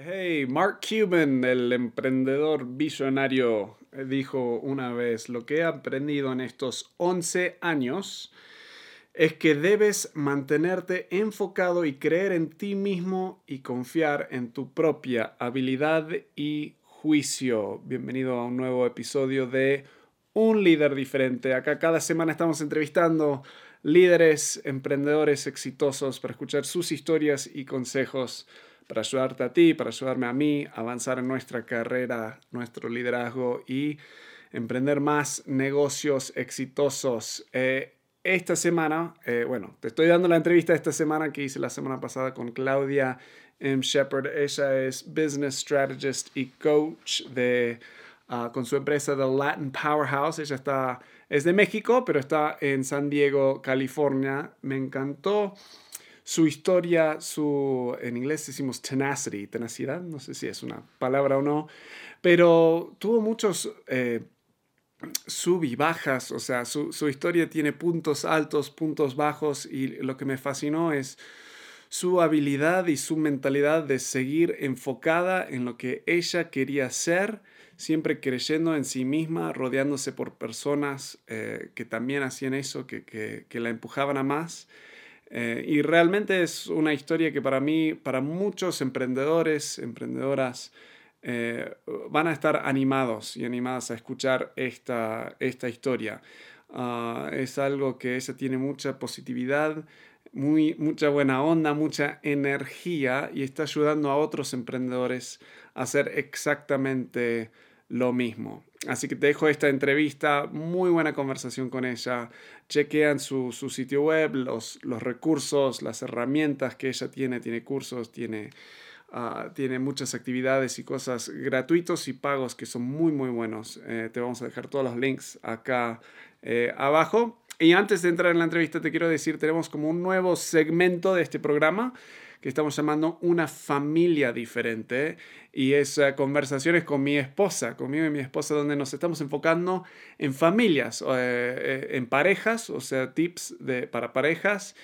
Hey, Mark Cuban, el emprendedor visionario, dijo una vez, lo que he aprendido en estos 11 años es que debes mantenerte enfocado y creer en ti mismo y confiar en tu propia habilidad y juicio. Bienvenido a un nuevo episodio de Un líder diferente. Acá cada semana estamos entrevistando líderes, emprendedores exitosos para escuchar sus historias y consejos para ayudarte a ti, para ayudarme a mí avanzar en nuestra carrera, nuestro liderazgo y emprender más negocios exitosos. Eh, esta semana, eh, bueno, te estoy dando la entrevista esta semana que hice la semana pasada con Claudia M. Shepard. Ella es Business Strategist y Coach de, ah, con su empresa The Latin Powerhouse. Ella está, es de México, pero está en San Diego, California. Me encantó su historia, su, en inglés decimos tenacity, tenacidad, no sé si es una palabra o no, pero tuvo muchos eh, sub y bajas, o sea, su, su historia tiene puntos altos, puntos bajos y lo que me fascinó es su habilidad y su mentalidad de seguir enfocada en lo que ella quería ser, siempre creyendo en sí misma, rodeándose por personas eh, que también hacían eso, que, que, que la empujaban a más. Eh, y realmente es una historia que para mí, para muchos emprendedores, emprendedoras, eh, van a estar animados y animadas a escuchar esta, esta historia. Ah, es algo que ella tiene mucha positividad, muy, mucha buena onda, mucha energía y está ayudando a otros emprendedores a hacer exactamente lo mismo. Así que te dejo esta entrevista, muy buena conversación con ella. Chequean su, su sitio web, los, los, recursos, las herramientas que ella tiene. Tiene cursos, tiene, uh, tiene muchas actividades y cosas gratuitos y pagos que son muy, muy buenos. Eh, te vamos a dejar todos los links acá eh, abajo. Y antes de entrar en la entrevista, te quiero decir, tenemos como un nuevo segmento de este programa que estamos llamando una familia diferente y es conversaciones con mi esposa, conmigo y mi esposa, donde nos estamos enfocando en familias, eh, eh, en parejas, o sea, tips de, para parejas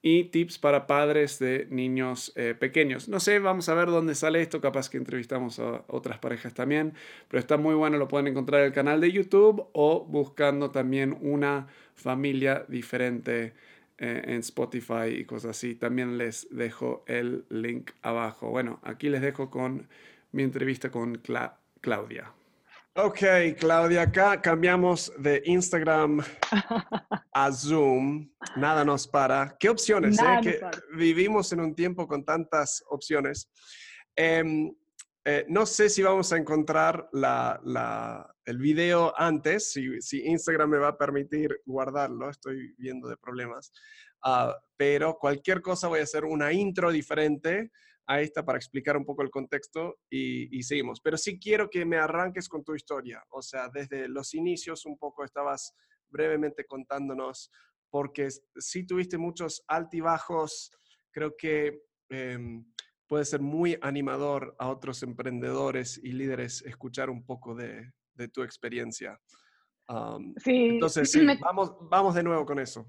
y tips para padres de niños pequeños. No sé, vamos a ver dónde sale esto, capaz que entrevistamos a otras parejas también, pero está muy bueno, lo pueden encontrar en el canal de YouTube o buscando también una familia diferente en Spotify y cosas así. También les dejo el link abajo. Bueno, aquí les dejo con mi entrevista con Claudia. Ok, Claudia, acá cambiamos de Instagram a Zoom. Nada nos para. ¿Qué opciones? Eh? Que vivimos en un tiempo con tantas opciones. Em, eh, no sé si vamos a encontrar el video antes, si, Instagram me va a permitir guardarlo, estoy viendo de problemas. Ah, pero cualquier cosa voy a hacer una intro diferente a esta para explicar un poco el contexto y, y, seguimos. Pero sí quiero que me arranques con tu historia, o sea, desde los inicios un poco estabas brevemente contándonos, porque sí tuviste muchos altibajos, creo que... Em, puede ser muy animador a otros emprendedores y líderes escuchar un poco de, de tu experiencia. sí. Entonces, sí, vamos, vamos de nuevo con eso.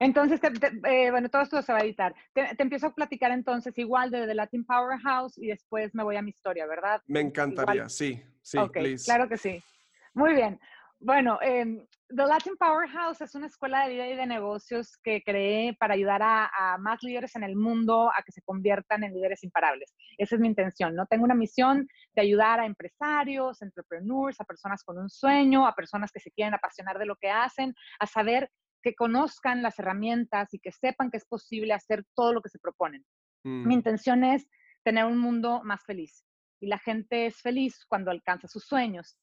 Entonces, eh, bueno, todo esto se va a editar. Te, empiezo a platicar entonces igual de The Latin Powerhouse y después me voy a mi historia, ¿verdad? Me encantaría, sí, sí, okay, Claro que sí. Muy bien. Bueno, eh, The Latin Powerhouse es una escuela de vida y de negocios que creé para ayudar a, más líderes en el mundo a que se conviertan en líderes imparables. Esa es mi intención, ¿no? Tengo una misión de ayudar a empresarios, entrepreneurs, a personas con un sueño, a personas que se quieren apasionar de lo que hacen, a saber que conozcan las herramientas y que sepan que es posible hacer todo lo que se proponen. Mi mm. intención es tener un mundo más feliz. Y la gente es feliz cuando alcanza sus sueños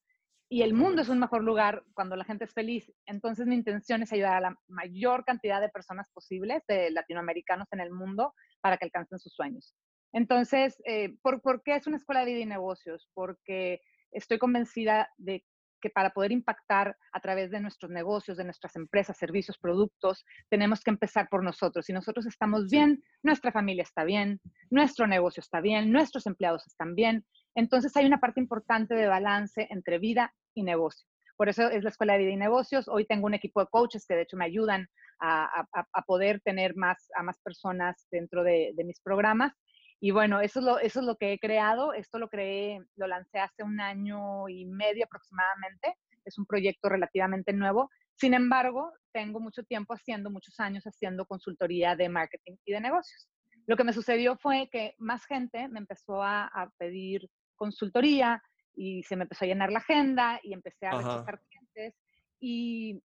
y el mundo es un mejor lugar cuando la gente es feliz. Entonces mi intención es ayudar a la mayor cantidad de personas posibles, de latinoamericanos en el mundo, para que alcancen sus sueños. Entonces, eh, ¿por, ¿por qué es una escuela de vida y negocios? Porque estoy convencida de que para poder impactar a través de nuestros negocios, de nuestras empresas, servicios, productos, tenemos que empezar por nosotros. Si nosotros estamos bien, nuestra familia está bien, nuestro negocio está bien, nuestros empleados están bien. Entonces hay una parte importante de balance entre vida y negocio. Por eso es la Escuela de Vida y Negocios. Hoy tengo un equipo de coaches que de hecho me ayudan a, poder tener más, a más personas dentro de, mis programas. Y bueno, eso es, lo, eso es lo que he creado. Esto lo creé, lo lancé hace un año y medio aproximadamente. Es un proyecto relativamente nuevo. Sin embargo, tengo mucho tiempo haciendo, muchos años haciendo consultoría de marketing y de negocios. Lo que me sucedió fue que más gente me empezó a, a pedir consultoría y se me empezó a llenar la agenda y empecé a rechazar clientes y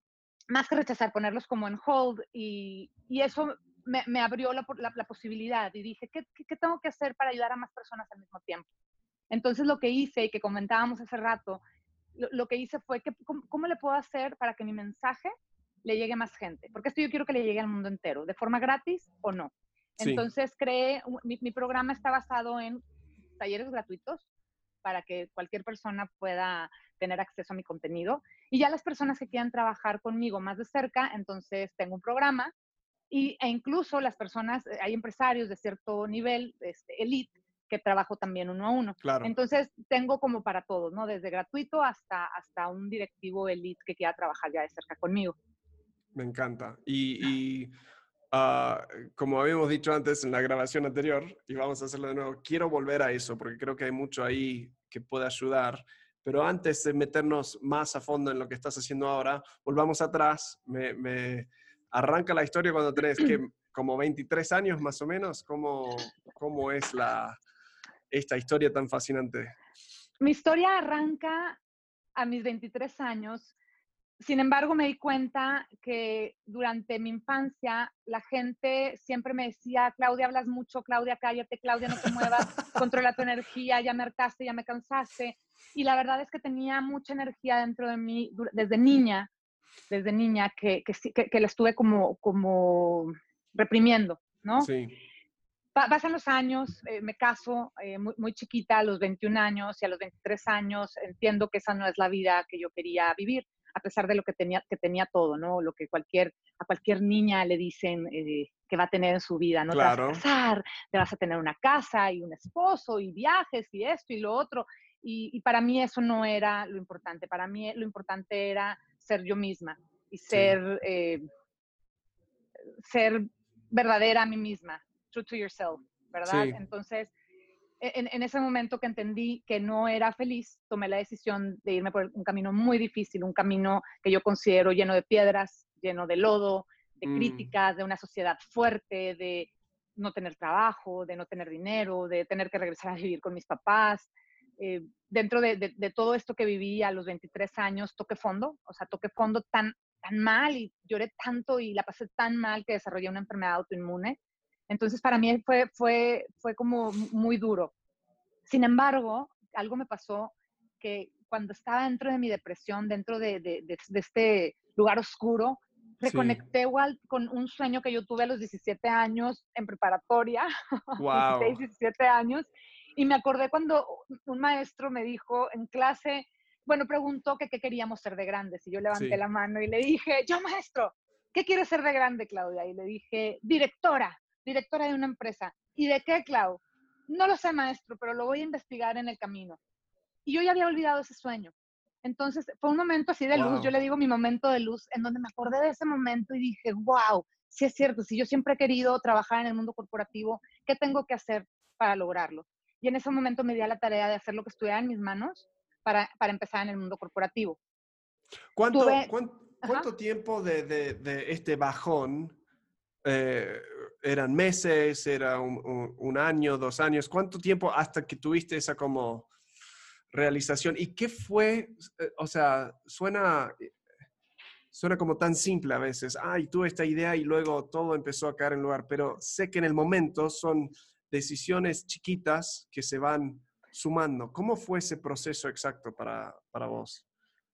más que rechazar, ponerlos como en hold y, y eso me, me, abrió la, la, la, posibilidad y dije, ¿qué, ¿qué, tengo que hacer para ayudar a más personas al mismo tiempo? Entonces lo que hice y que comentábamos hace rato, lo, lo que hice fue, que, ¿cómo, ¿cómo, le puedo hacer para que mi mensaje le llegue a más gente? Porque esto yo quiero que le llegue al mundo entero, de forma gratis o no. Sí. Entonces creé, mi, mi programa está basado en talleres gratuitos para que cualquier persona pueda tener acceso a mi contenido. Y ya las personas que quieran trabajar conmigo más de cerca, entonces tengo un programa y, e incluso las personas, eh, hay empresarios de cierto nivel, este, elite, que trabajo también uno a uno. Claro. Entonces tengo como para todos, ¿no? Desde gratuito hasta, hasta un directivo elite que quiera trabajar ya de cerca conmigo. Me encanta. Y, y uh, como habíamos dicho antes en la grabación anterior, y vamos a hacerlo de nuevo, quiero volver a eso porque creo que hay mucho ahí que puede ayudar. Pero antes de meternos más a fondo en lo que estás haciendo ahora, volvamos atrás. Me, me arranca la historia cuando tenés que como 23 años más o menos. ¿Cómo, cómo es la, esta historia tan fascinante? Mi historia arranca a mis 23 años. Sin embargo, me di cuenta que durante mi infancia la gente siempre me decía, Claudia, hablas mucho, Claudia, cállate, Claudia, no te muevas, controla tu energía, ya me hartaste, ya me cansaste. Y la verdad es que tenía mucha energía dentro de mí desde niña, desde niña, que, que, que, que la estuve como, como reprimiendo, ¿no? Sí pasan los años, eh, me caso eh, muy, muy, chiquita, a los 21 años y a los 23 años entiendo que esa no es la vida que yo quería vivir, a pesar de lo que tenía, que tenía todo, ¿no? Lo que cualquier, a cualquier niña le dicen eh, que va a tener en su vida, ¿no? Claro. Te vas a casar, te vas a tener una casa y un esposo y viajes y esto y lo otro. Y, y para mí eso no era lo importante, para mí lo importante era ser yo misma y ser, sí. ser verdadera a mí misma, true to yourself, ¿verdad? Sí. Entonces, en, en, ese momento que entendí que no era feliz, tomé la decisión de irme por un camino muy difícil, un camino que yo considero lleno de piedras, lleno de lodo, de mm. críticas, de una sociedad fuerte, de no tener trabajo, de no tener dinero, de tener que regresar a vivir con mis papás. Eh, dentro de, de, de, todo esto que viví a los 23 años, toqué fondo, o sea, toqué fondo tan, tan mal y lloré tanto y la pasé tan mal que desarrollé una enfermedad autoinmune entonces, para mí fue, fue, fue como muy duro. Sin embargo, algo me pasó que cuando estaba dentro de mi depresión, dentro de, de, de, de este lugar oscuro, reconecté sí. igual con un sueño que yo tuve a los 17 años en preparatoria, wow. 16, 17 años, y me acordé cuando un maestro me dijo en clase, bueno, preguntó que qué queríamos ser de grandes, y yo levanté sí. la mano y le dije, yo maestro, ¿qué quieres ser de grande, Claudia? Y le dije, directora directora de una empresa. ¿Y de qué, Clau? No lo sé, maestro, pero lo voy a investigar en el camino. Y yo ya había olvidado ese sueño. Entonces, fue un momento así de luz, yo le digo mi momento de luz, en donde me acordé de ese momento y dije, wow, sí es cierto, si yo siempre he querido trabajar en el mundo corporativo, ¿qué tengo que hacer para lograrlo? Y en ese momento me di a la tarea de hacer lo que estuviera en mis manos para, para empezar en el mundo corporativo. ¿Cuánto, Tuve, ¿cuánto, cuánto tiempo de, de, de, este bajón eh, eran meses, era un, año, dos años. ¿Cuánto tiempo hasta que tuviste esa como realización? ¿Y qué fue? Eh, o sea, suena, suena como tan simple a veces. Ay, tuve esta idea y luego todo empezó a caer en lugar. Pero sé que en el momento son decisiones chiquitas que se van sumando. ¿Cómo fue ese proceso exacto para, para vos?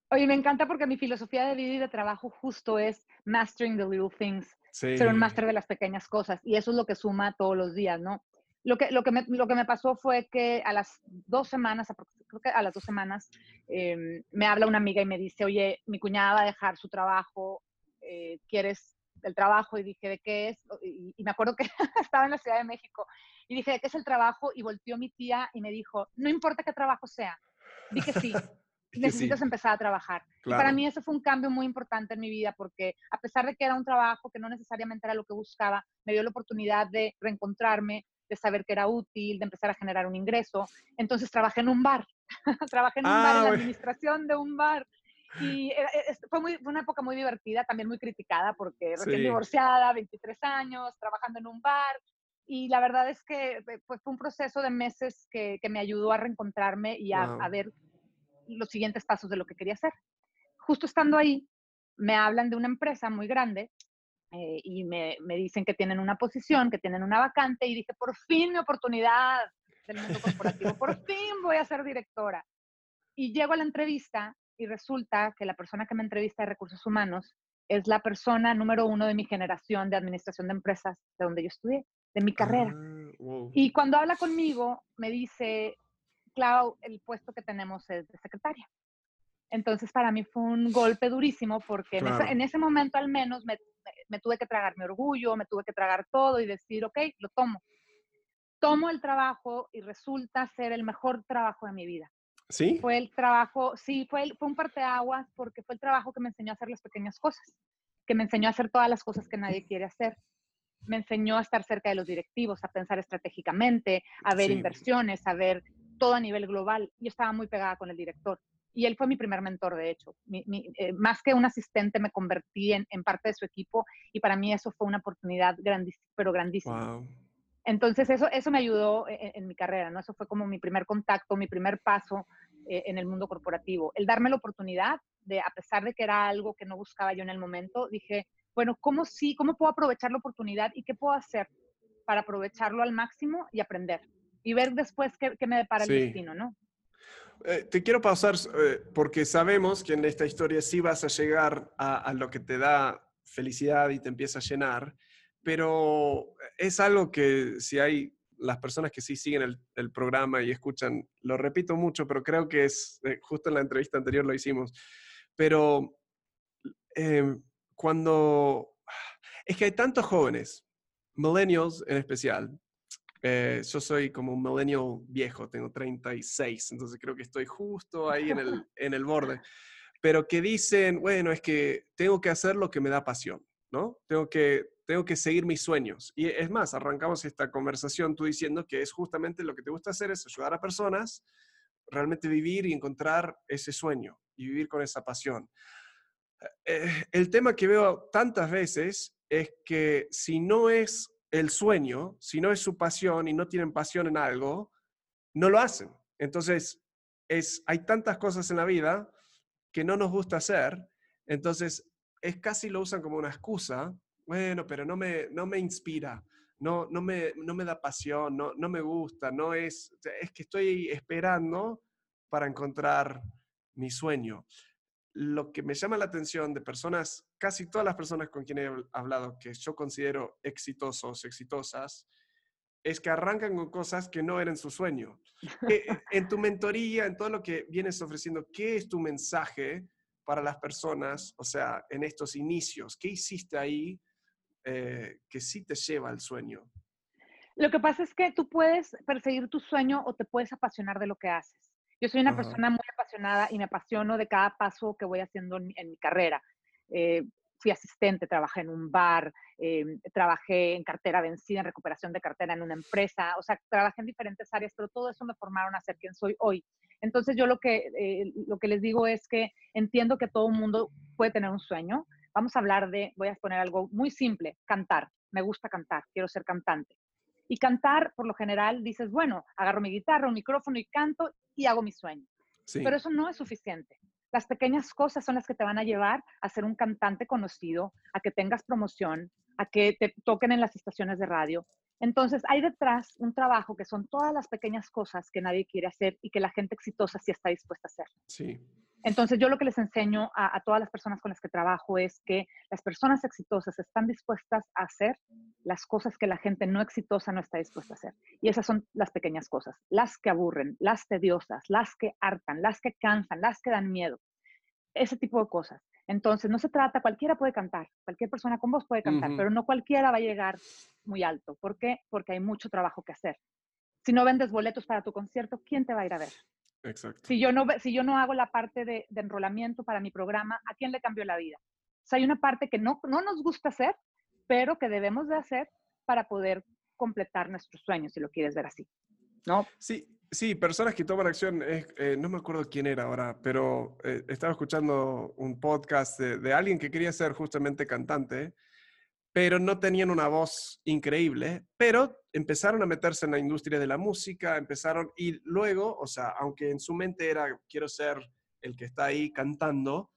Oye, me encanta porque mi filosofía de vida y de trabajo justo es mastering the little things sí. ser un máster de las pequeñas cosas. Y eso es lo que suma todos los días, ¿no? Lo que, lo, que me, lo que me pasó fue que a las dos semanas, creo que a las dos semanas, eh, me habla una amiga y me dice, oye, mi cuñada va a dejar su trabajo, eh, ¿quieres el trabajo? Y dije, ¿de qué es? Y, y me acuerdo que estaba en la Ciudad de México y dije, ¿de qué es el trabajo? Y volteó mi tía y me dijo, no importa qué trabajo sea. Dije, sí. necesitas sí. empezar a trabajar. Claro. Y para mí eso fue un cambio muy importante en mi vida porque a pesar de que era un trabajo que no necesariamente era lo que buscaba, me dio la oportunidad de reencontrarme, de saber que era útil, de empezar a generar un ingreso. Entonces trabajé en un bar, trabajé en un bar, en la ah, administración de un bar. Y fue, muy, una época muy divertida, también muy criticada porque recién divorciada, 23 años, trabajando en un bar. Y la verdad es que pues, fue un proceso de meses que, que me ayudó a reencontrarme y a, a ver los siguientes pasos de lo que quería hacer. Justo estando ahí, me hablan de una empresa muy grande eh, y me, me, dicen que tienen una posición, que tienen una vacante y dije, por fin mi oportunidad del mundo corporativo, por fin voy a ser directora. Y llego a la entrevista y resulta que la persona que me entrevista de recursos humanos es la persona número uno de mi generación de administración de empresas de donde yo estudié, de mi carrera. Ah, y cuando habla conmigo, me dice, Clau, el puesto que tenemos es de secretaria. Entonces, para mí fue un golpe durísimo porque en, ese, momento al menos me, me, tuve que tragar mi orgullo, me tuve que tragar todo y decir, ok, lo tomo. Tomo el trabajo y resulta ser el mejor trabajo de mi vida. ¿Sí? Fue el trabajo, sí, fue, fue un parteaguas porque fue el trabajo que me enseñó a hacer las pequeñas cosas, que me enseñó a hacer todas las cosas que nadie quiere hacer. Me enseñó a estar cerca de los directivos, a pensar estratégicamente, a ver inversiones, a ver todo a nivel global. Yo estaba muy pegada con el director y él fue mi primer mentor, de hecho. Eh, más que un asistente, me convertí en, parte de su equipo y para mí eso fue una oportunidad grandísima, pero grandísima. Entonces eso, eso me ayudó e, e, en, mi carrera, ¿no? Eso fue como mi primer contacto, mi primer paso eh, en el mundo corporativo. El darme la oportunidad de, a pesar de que era algo que no buscaba yo en el momento, dije, bueno, ¿cómo sí? ¿Cómo puedo aprovechar la oportunidad y qué puedo hacer para aprovecharlo al máximo y aprender? Y ver después qué, qué me depara el destino, ¿no? Eh, te quiero pausar eh, porque sabemos que en esta historia sí vas a llegar a, lo que te da felicidad y te empieza a llenar, pero es algo que si hay las personas que sí siguen el, programa y escuchan, lo repito mucho, pero creo que es, eh, justo en la entrevista anterior lo hicimos, pero cuando, es que hay tantos jóvenes, millennials en especial, eh, yo soy como un millennial viejo, tengo 36, entonces creo que estoy justo ahí en el, en el borde. Pero que dicen, bueno, es que tengo que hacer lo que me da pasión, ¿no? Tengo que, tengo que seguir mis sueños. Y es más, arrancamos esta conversación tú diciendo que es justamente lo que te gusta hacer, es ayudar a personas, realmente vivir y encontrar ese sueño y vivir con esa pasión. Eh, el tema que veo tantas veces es que si no es el sueño, si no es su pasión y no tienen pasión en algo, no lo hacen. Entonces, es, hay tantas cosas en la vida que no nos gusta hacer, entonces es casi lo usan como una excusa, bueno, pero no me, no me inspira, no, no, me, no me da pasión, no, no me gusta, no es, es que estoy esperando para encontrar mi sueño lo que me llama la atención de personas, casi todas las personas con quien he hablado que yo considero exitosos, exitosas, es que arrancan con cosas que no eran su sueño. en tu mentoría, en todo lo que vienes ofreciendo, ¿qué es tu mensaje para las personas, o sea, en estos inicios? ¿Qué hiciste ahí eh, que sí te lleva al sueño? Lo que pasa es que tú puedes perseguir tu sueño o te puedes apasionar de lo que haces. Yo soy una persona muy apasionada y me apasiono de cada paso que voy haciendo en mi, carrera. Eh, fui asistente, trabajé en un bar, eh, trabajé en cartera vencida, en recuperación de cartera en una empresa, o sea, trabajé en diferentes áreas, pero todo eso me formaron a ser quien soy hoy. Entonces yo lo que, eh, lo que les digo es que entiendo que todo el mundo puede tener un sueño. Vamos a hablar de, voy a poner algo muy simple, cantar. Me gusta cantar, quiero ser cantante. Y cantar, por lo general, dices, bueno, agarro mi guitarra, un micrófono y canto y hago mi sueño. Pero eso no es suficiente. Las pequeñas cosas son las que te van a llevar a ser un cantante conocido, a que tengas promoción, a que te toquen en las estaciones de radio. Entonces, hay detrás un trabajo que son todas las pequeñas cosas que nadie quiere hacer y que la gente exitosa sí está dispuesta a hacer. Sí. Entonces, yo lo que les enseño a, todas las personas con las que trabajo es que las personas exitosas están dispuestas a hacer las cosas que la gente no exitosa no está dispuesta a hacer. Y esas son las pequeñas cosas, las que aburren, las tediosas, las que hartan, las que cansan, las que dan miedo. Ese tipo de cosas. Entonces, no se trata, cualquiera puede cantar, cualquier persona con voz puede cantar, pero no cualquiera va a llegar muy alto. ¿Por qué? Porque hay mucho trabajo que hacer. Si no vendes boletos para tu concierto, ¿quién te va a ir a ver? Si yo no, si yo no hago la parte de, enrolamiento para mi programa, ¿a quién le cambio la vida? O sea, hay una parte que no, no nos gusta hacer, pero que debemos de hacer para poder completar nuestros sueños, si lo quieres ver así, ¿no? Sí, Sí, personas que toman acción, eh, no me acuerdo quién era ahora, pero eh, estaba escuchando un podcast de, alguien que quería ser justamente cantante, pero no tenían una voz increíble, pero empezaron a meterse en la industria de la música, empezaron y luego, o sea, aunque en su mente era quiero ser el que está ahí cantando,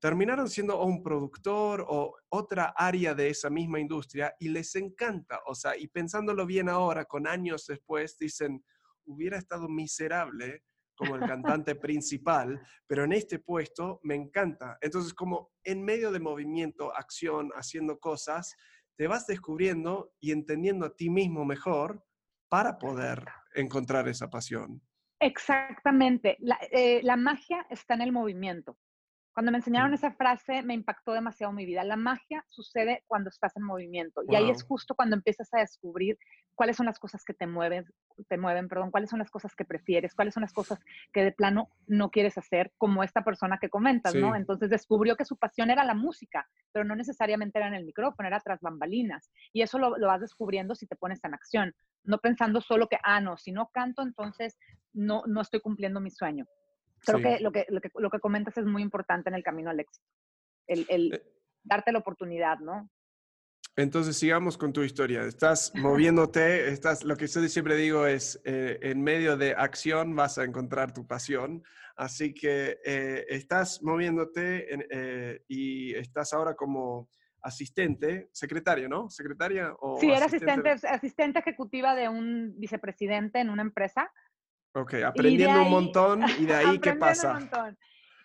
terminaron siendo un productor o otra área de esa misma industria y les encanta, o sea, y pensándolo bien ahora, con años después, dicen, hubiera estado miserable como el cantante principal, pero en este puesto me encanta. Entonces, como en medio de movimiento, acción, haciendo cosas, te vas descubriendo y entendiendo a ti mismo mejor para poder encontrar esa pasión. Exactamente. La, eh, la magia está en el movimiento. Cuando me enseñaron esa frase, me impactó demasiado mi vida. La magia sucede cuando estás en movimiento. Y ahí es justo cuando empiezas a descubrir cuáles son las cosas que te mueven, te mueven, perdón, cuáles son las cosas que prefieres, cuáles son las cosas que de plano no quieres hacer, como esta persona que comentas, ¿no? Entonces descubrió que su pasión era la música, pero no necesariamente era en el micrófono, era tras bambalinas. Y eso lo, lo vas descubriendo si te pones en acción, no pensando solo que, ah, no, si no canto, entonces no, no estoy cumpliendo mi sueño. Creo que, lo que, lo que lo que comentas es muy importante en el camino al éxito. El, el eh darte la oportunidad, ¿no? Entonces sigamos con tu historia. Estás moviéndote, estás, lo que yo siempre digo es, eh, en medio de acción vas a encontrar tu pasión. Así que eh, estás moviéndote y estás ahora como asistente, secretaria, ¿no? ¿Secretaria? O sí, era asistente, asistente ejecutiva de un vicepresidente en una empresa. Ok, aprendiendo un montón y de ahí qué pasa. Un montón.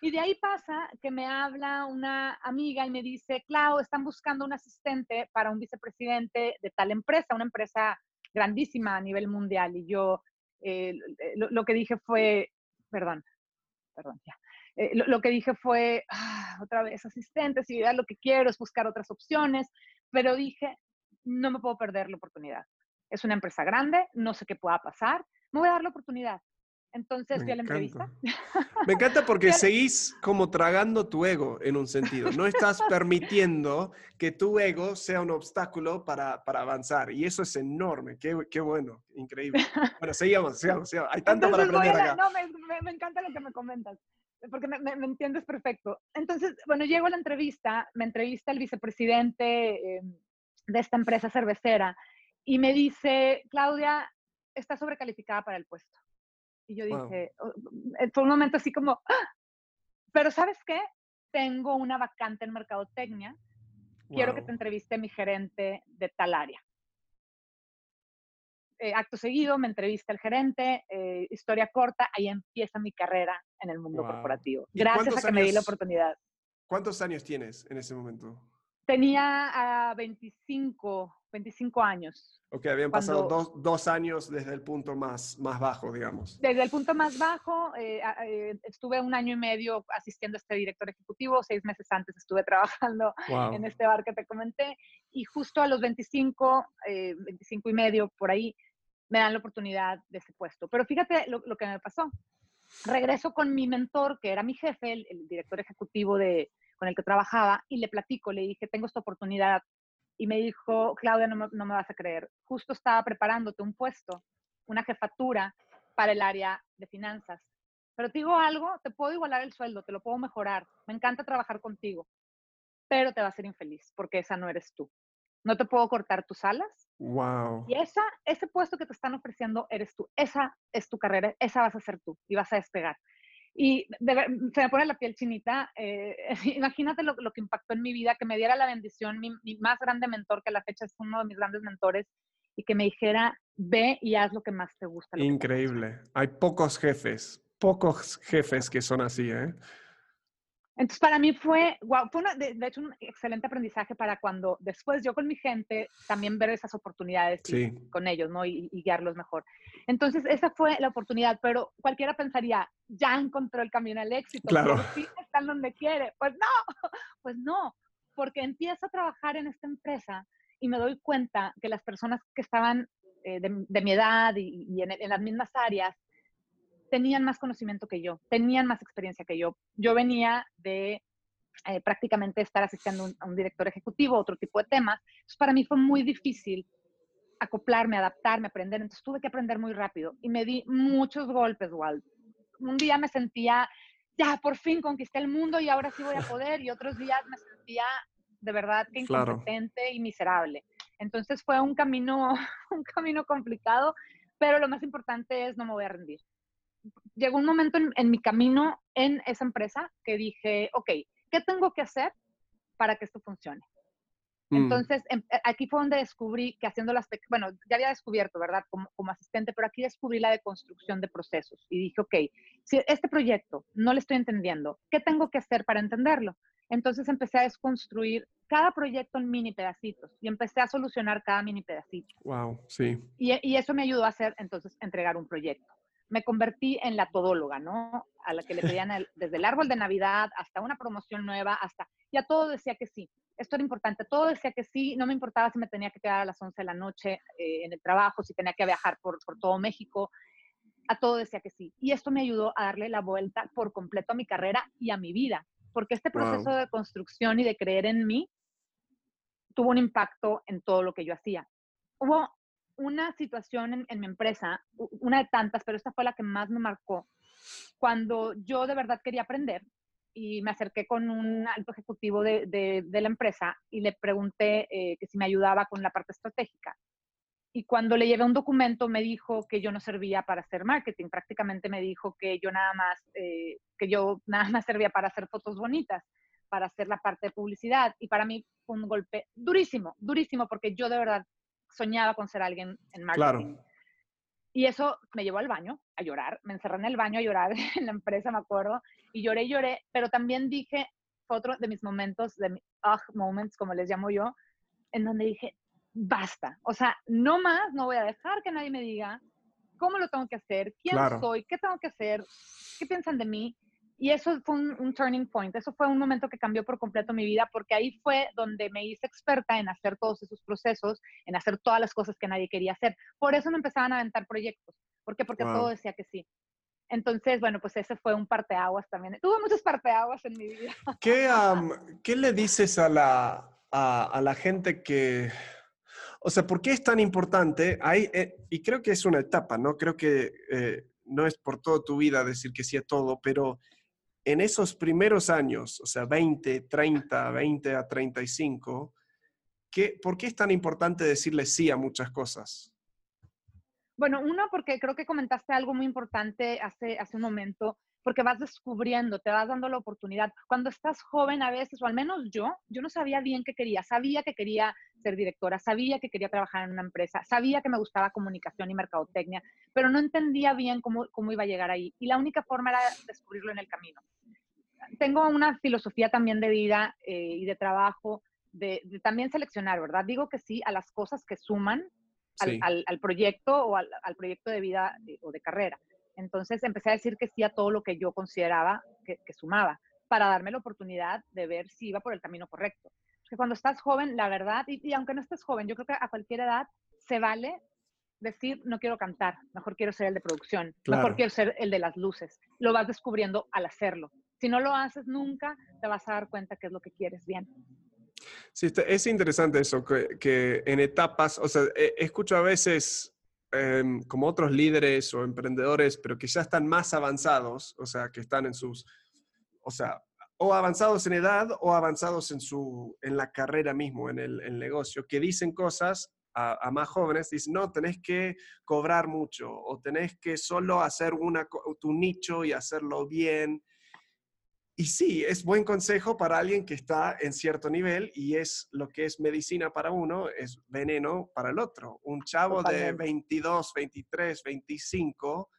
Y de ahí pasa que me habla una amiga y me dice, Clau, están buscando un asistente para un vicepresidente de tal empresa, una empresa grandísima a nivel mundial. Y yo eh, lo, que dije fue, perdón, perdón, ya. Eh, lo, que dije fue, ah, otra vez asistente, si lo que quiero es buscar otras opciones, pero dije, no me puedo perder la oportunidad. Es una empresa grande, no sé qué pueda pasar, me voy a dar la oportunidad. Entonces fui a la entrevista. Me encanta porque seguís como tragando tu ego en un sentido. No estás permitiendo que tu ego sea un obstáculo para, para avanzar. Y eso es enorme. Qué, qué, bueno, increíble. Bueno, seguimos, sigamos, sigamos. Hay tanto para aprender acá. No, me, me, encanta lo que me comentas, porque me, me, entiendes perfecto. Entonces, bueno, llego a la entrevista, me entrevista el vicepresidente eh, de esta empresa cervecera y me dice, Claudia, está sobrecalificada para el puesto. Y yo dije, oh, mm, fue un momento así como, ¡ah! pero ¿sabes qué? Tengo una vacante en mercadotecnia, quiero que te entreviste mi gerente de tal área. Eh, acto seguido me entrevista el gerente, eh, historia corta, ahí empieza mi carrera en el mundo corporativo. Gracias a que me di la oportunidad. ¿Cuántos años tienes en ese momento? Tenía a 25, 25 años. Ok, habían pasado dos, dos, años desde el punto más, más bajo, digamos. Desde el punto más bajo, eh, eh, estuve un año y medio asistiendo a este director ejecutivo, seis meses antes estuve trabajando en este bar que te comenté, y justo a los 25, 25 eh, y medio, por ahí, me dan la oportunidad de ese puesto. Pero fíjate lo, lo que me pasó. Regreso con mi mentor, que era mi jefe, el, el director ejecutivo de, con el que trabajaba, y le platico, le dije, tengo esta oportunidad y me dijo, Claudia, no me, vas a creer, justo estaba preparándote un puesto, una jefatura para el área de finanzas. Pero te digo algo, te puedo igualar el sueldo, te lo puedo mejorar, me encanta trabajar contigo, pero te va a ser infeliz porque esa no eres tú. No te puedo cortar tus alas. Wow. Y esa, ese puesto que te están ofreciendo eres tú. Esa es tu carrera, esa vas a ser tú y vas a despegar. Y se me pone la piel chinita. Eh, imagínate lo, lo, que impactó en mi vida, que me diera la bendición, mi, más grande mentor, que a la fecha es uno de mis grandes mentores, y que me dijera, ve y haz lo que más te gusta. Increíble. Hay pocos jefes, pocos jefes que son así, ¿eh? Entonces, para mí fue, wow, fue de, hecho un excelente aprendizaje para cuando después yo con mi gente también ver esas oportunidades con ellos, ¿no? Y, guiarlos mejor. Entonces, esa fue la oportunidad, pero cualquiera pensaría, ya encontró el camino al éxito, claro. sí están donde quiere. Pues no, pues no, porque empiezo a trabajar en esta empresa y me doy cuenta que las personas que estaban eh, de, mi edad y, en las mismas áreas tenían más conocimiento que yo, tenían más experiencia que yo. Yo venía de eh, prácticamente estar asistiendo a un director ejecutivo, otro tipo de temas. Entonces, para mí fue muy difícil acoplarme, adaptarme, aprender. Entonces tuve que aprender muy rápido y me di muchos golpes, Walt. Un día me sentía, ya, por fin conquisté el mundo y ahora sí voy a poder. Y otros días me sentía de verdad que incompetente y miserable. Entonces fue un camino, un camino complicado, pero lo más importante es no me voy a rendir. Llegó un momento en, mi camino en esa empresa que dije, ok, ¿qué tengo que hacer para que esto funcione? Mm. Entonces, em, eh, aquí fue donde descubrí que haciendo las, bueno, ya había descubierto, ¿verdad? Como, como, asistente, pero aquí descubrí la de construcción de procesos y dije, ok, si este proyecto no le estoy entendiendo, ¿qué tengo que hacer para entenderlo? Entonces empecé a desconstruir cada proyecto en mini pedacitos y empecé a solucionar cada mini pedacito. Wow, sí. Y, y eso me ayudó a hacer, entonces, entregar un proyecto. Me convertí en la todóloga, ¿no? A la que le pedían desde el árbol de Navidad hasta una promoción nueva, hasta, ya todo decía que sí. Esto era importante, todo decía que sí, no me importaba si me tenía que quedar a las 11 de la noche eh, en el trabajo, si tenía que viajar por, por todo México, a todo decía que sí. Y esto me ayudó a darle la vuelta por completo a mi carrera y a mi vida porque este proceso de construcción y de creer en mí tuvo un impacto en todo lo que yo hacía. Hubo una situación en, mi empresa, una de tantas, pero esta fue la que más me marcó, cuando yo de verdad quería aprender y me acerqué con un alto ejecutivo de, la empresa y le pregunté eh, que si me ayudaba con la parte estratégica. Y cuando le llevé un documento me dijo que yo no servía para hacer marketing, prácticamente me dijo que yo nada más, eh, que yo nada más servía para hacer fotos bonitas, para hacer la parte de publicidad y para mí fue un golpe durísimo, durísimo porque yo de verdad soñaba con ser alguien en marketing. Claro. Y eso me llevó al baño a llorar, me encerré en el baño a llorar en la empresa, me acuerdo, y lloré, lloré, pero también dije, fue otro de mis momentos, de mis moments, como les llamo yo, en donde dije, basta. O sea, no más, no voy a dejar que nadie me diga cómo lo tengo que hacer, quién soy, qué tengo que hacer, qué piensan de mí. Y eso fue un, turning point, eso fue un momento que cambió por completo mi vida, porque ahí fue donde me hice experta en hacer todos esos procesos, en hacer todas las cosas que nadie quería hacer. Por eso me empezaban a aventar proyectos. ¿Por qué? Porque todo decía que sí. Entonces, bueno, pues ese fue un parteaguas también. Tuve muchos parteaguas en mi vida. ¿Qué, ¿qué le dices a la, a, a la gente que, o sea, ¿por qué es tan importante? Hay, eh, y creo que es una etapa, ¿no? Creo que eh, no es por toda tu vida decir que sí a todo, pero en esos primeros años, o sea, 20, 30, 20 a 35, ¿qué, ¿por qué es tan importante decirle sí a muchas cosas? Bueno, uno, porque creo que comentaste algo muy importante hace, hace un momento, porque vas descubriendo, te vas dando la oportunidad. Cuando estás joven a veces, o al menos yo, yo no sabía bien qué quería. Sabía que quería ser directora, sabía que quería trabajar en una empresa, sabía que me gustaba comunicación y mercadotecnia, pero no entendía bien cómo, cómo iba a llegar ahí. Y la única forma era descubrirlo en el camino. Tengo una filosofía también de vida eh, y de trabajo, de, también seleccionar, ¿verdad? Digo que sí a las cosas que suman al, al, proyecto o al, al, proyecto de vida eh, o de carrera entonces empecé a decir que sí a todo lo que yo consideraba que, sumaba, para darme la oportunidad de ver si iba por el camino correcto. Porque cuando estás joven, la verdad, y, aunque no estés joven, yo creo que a cualquier edad se vale decir, no quiero cantar, mejor quiero ser el de producción, mejor quiero ser el de las luces. Lo vas descubriendo al hacerlo. Si no lo haces nunca, te vas a dar cuenta que es lo que quieres bien. Sí, es interesante eso, que, que en etapas, o sea, escucho a veces Em, como otros líderes o emprendedores, pero que ya están más avanzados, o sea, que están en sus, o sea, o avanzados en edad o avanzados en, su, en la carrera mismo, en el, negocio, que dicen cosas a, más jóvenes, dicen, no, tenés que cobrar mucho o tenés que solo hacer una, tu nicho y hacerlo bien y sí, es buen consejo para alguien que está en cierto nivel y es lo que es medicina para uno, es veneno para el otro. Un chavo de 22, 23, 25,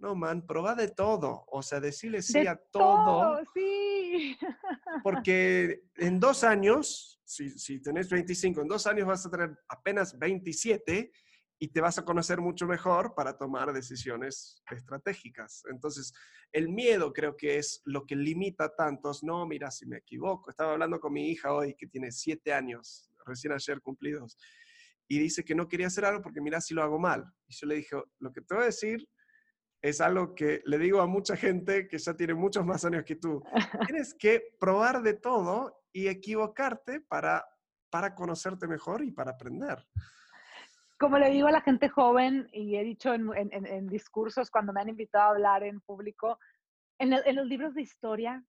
no, man, prueba de todo. O sea, decirle sí a todo. todo sí. Porque en dos años, si, si tenés 25, en dos años vas a tener apenas 27 y te vas a conocer mucho mejor para tomar decisiones estratégicas. Entonces, el miedo creo que es lo que limita a tantos. No, mira, si me equivoco. Estaba hablando con mi hija hoy, que tiene siete años, recién ayer cumplidos, y dice que no quería hacer algo porque mira si lo hago mal. Y yo le dije, lo que te voy a decir es algo que le digo a mucha gente que ya tiene muchos más años que tú. Tienes que probar de todo y equivocarte para, para conocerte mejor y para aprender. Como le digo a la gente joven, y he dicho en, discursos cuando me han invitado a hablar en público, en, en, los libros de historia,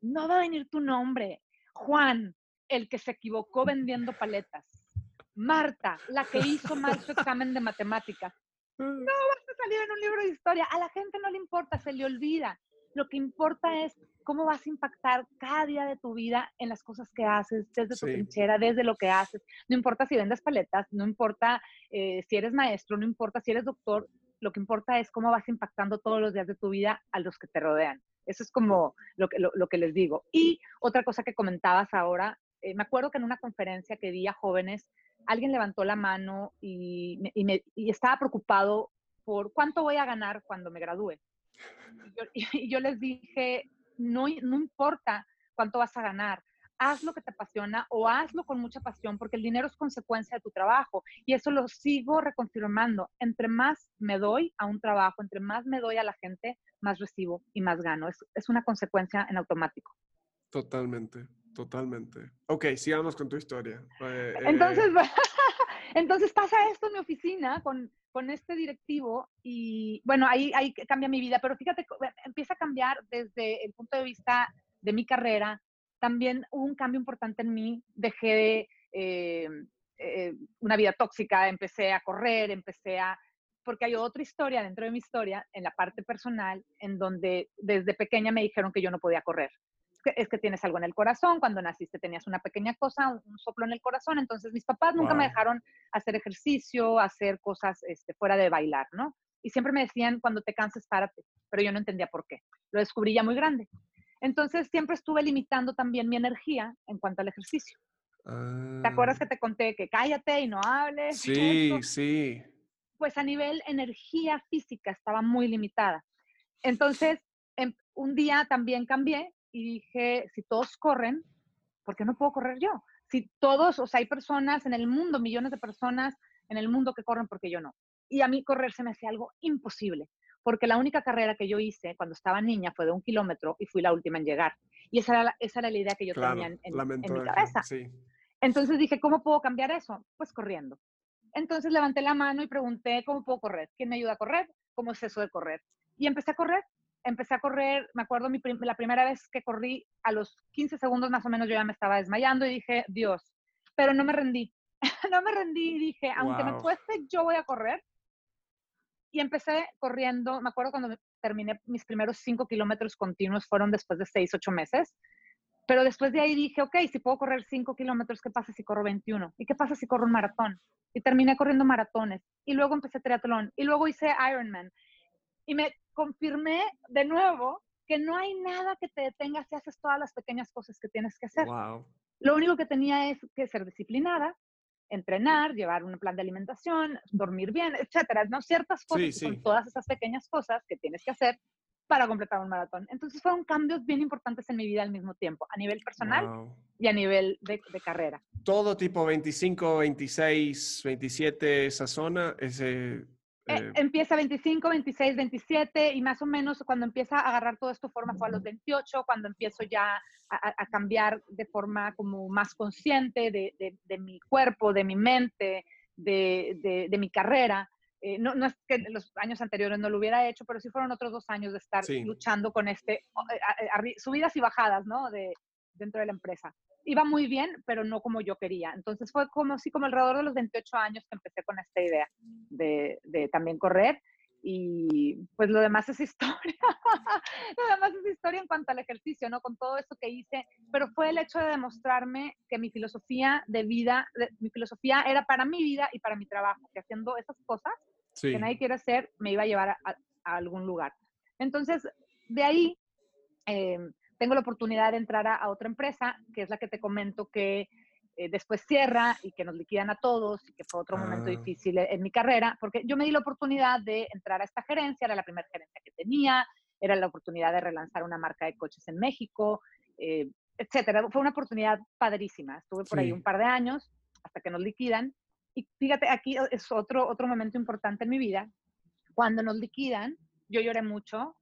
no va a venir tu nombre. Juan, el que se equivocó vendiendo paletas. Marta, la que hizo mal su examen de matemáticas. No vas a salir en un libro de historia. A la gente no le importa, se le olvida. Lo que importa es cómo vas a impactar cada día de tu vida en las cosas que haces, desde tu trinchera, desde lo que haces. No importa si vendes paletas, no importa eh, si eres maestro, no importa si eres doctor, lo que importa es cómo vas impactando todos los días de tu vida a los que te rodean. Eso es como lo que, lo, que les digo. Y otra cosa que comentabas ahora, eh, me acuerdo que en una conferencia que di a jóvenes, alguien levantó la mano y, me, y estaba preocupado por cuánto voy a ganar cuando me gradúe. Y yo, les dije, no, no importa cuánto vas a ganar, haz lo que te apasiona o hazlo con mucha pasión, porque el dinero es consecuencia de tu trabajo. Y eso lo sigo reconfirmando. Entre más me doy a un trabajo, entre más me doy a la gente, más recibo y más gano. Es, es una consecuencia en automático. Totalmente, totalmente. Ok, sigamos con tu historia. Eh, entonces, eh, entonces pasa esto en mi oficina con, con este directivo y bueno, ahí, ahí cambia mi vida, pero fíjate, empieza a cambiar desde el punto de vista de mi carrera. También hubo un cambio importante en mí, dejé eh, eh, una vida tóxica, empecé a correr, empecé a... Porque hay otra historia dentro de mi historia, en la parte personal, en donde desde pequeña me dijeron que yo no podía correr es que tienes algo en el corazón, cuando naciste tenías una pequeña cosa, un, soplo en el corazón, entonces mis papás nunca me dejaron hacer ejercicio, hacer cosas este, fuera de bailar, ¿no? Y siempre me decían, cuando te canses, párate, pero yo no entendía por qué. Lo descubrí ya muy grande. Entonces siempre estuve limitando también mi energía en cuanto al ejercicio. ¿Te acuerdas ah. que te conté que cállate y no hables? Sí, sí. Pues a nivel energía física estaba muy limitada. Entonces, em, un día también cambié y dije, si todos corren, ¿por qué no puedo correr yo? Si todos, o sea, hay personas en el mundo, millones de personas en el mundo que corren, porque yo no? Y a mí correr se me hacía algo imposible, porque la única carrera que yo hice cuando estaba niña fue de un kilómetro y fui la última en llegar. Y esa era la, esa era la idea que yo tenía en, mi cabeza. Entonces dije, ¿cómo puedo cambiar eso? Pues corriendo. Entonces levanté la mano y pregunté, ¿cómo puedo correr? ¿Quién me ayuda a correr? ¿Cómo es eso de correr? Y empecé a correr empecé a correr, me acuerdo mi la primera vez que corrí, a los 15 segundos más o menos yo ya me estaba desmayando y dije, Dios, pero no me rendí. no me rendí y dije, aunque me cueste, yo voy a correr. Y empecé corriendo, me acuerdo cuando terminé mis primeros 5 kilómetros continuos, fueron después de 6, 8 meses. Pero después de ahí dije, ok, si puedo correr 5 kilómetros, ¿qué pasa si corro 21? ¿Y qué pasa si corro un maratón? Y terminé corriendo maratones. Y luego empecé triatlón. Y luego hice Ironman. Y me confirmé de nuevo que no hay nada que te detenga si haces todas las pequeñas cosas que tienes que hacer. Lo único que tenía es que ser disciplinada, entrenar, llevar un plan de alimentación, dormir bien, etcétera, ¿no? Ciertas cosas, son todas esas pequeñas cosas que tienes que hacer para completar un maratón. Entonces fueron cambios bien importantes en mi vida al mismo tiempo, a nivel personal y a nivel de, de, carrera. Todo tipo 25, 26, 27, esa zona, ese eh, eh, empieza 25, 26, 27 y más o menos cuando empieza a agarrar todo esto forma fue a los 28, cuando empiezo ya a, cambiar de forma como más consciente de, de, mi cuerpo, de mi mente, de, de mi carrera. Eh, no, no, es que los años anteriores no lo hubiera hecho, pero sí fueron otros dos años de estar luchando con este, subidas y bajadas, ¿no? De, dentro de la empresa iba muy bien, pero no como yo quería. Entonces fue como si como alrededor de los 28 años que empecé con esta idea de, de también correr y pues lo demás es historia. lo demás es historia en cuanto al ejercicio, ¿no? Con todo eso que hice, pero fue el hecho de demostrarme que mi filosofía de vida, mi filosofía era para mi vida y para mi trabajo, que haciendo esas cosas que nadie quiere hacer me iba a llevar a, algún lugar. Entonces, de ahí eh, tengo la oportunidad de entrar a, otra empresa, que es la que te comento que eh, después cierra y que nos liquidan a todos y que fue otro momento ah. difícil en mi carrera, porque yo me di la oportunidad de entrar a esta gerencia, era la primera gerencia que tenía, era la oportunidad de relanzar una marca de coches en México, eh, etcétera. Fue una oportunidad padrísima. Estuve por ahí un par de años hasta que nos liquidan. Y fíjate, aquí es otro, otro momento importante en mi vida. Cuando nos liquidan, yo lloré mucho,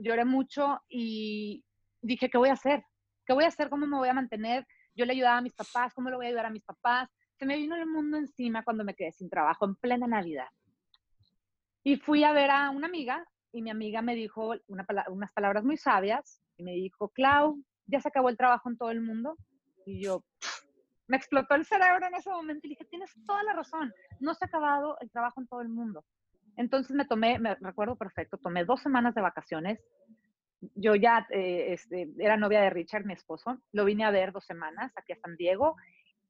lloré mucho y, dije, ¿qué voy a hacer? ¿Qué voy a hacer? ¿Cómo me voy a mantener? Yo le ayudaba a mis papás, ¿cómo le voy a ayudar a mis papás? se me vino el mundo encima cuando me quedé sin trabajo en plena Navidad. Y fui a ver a una amiga y mi amiga me dijo unas palabras muy sabias y me dijo, Clau, ya se acabó el trabajo en todo el mundo. Y yo, me explotó el cerebro en ese momento y dije, tienes toda la razón, no se ha acabado el trabajo en todo el mundo. Entonces me tomé, me recuerdo perfecto, tomé dos semanas de vacaciones. Yo ya eh, este, era novia de Richard, mi esposo. Lo vine a ver dos semanas aquí a San Diego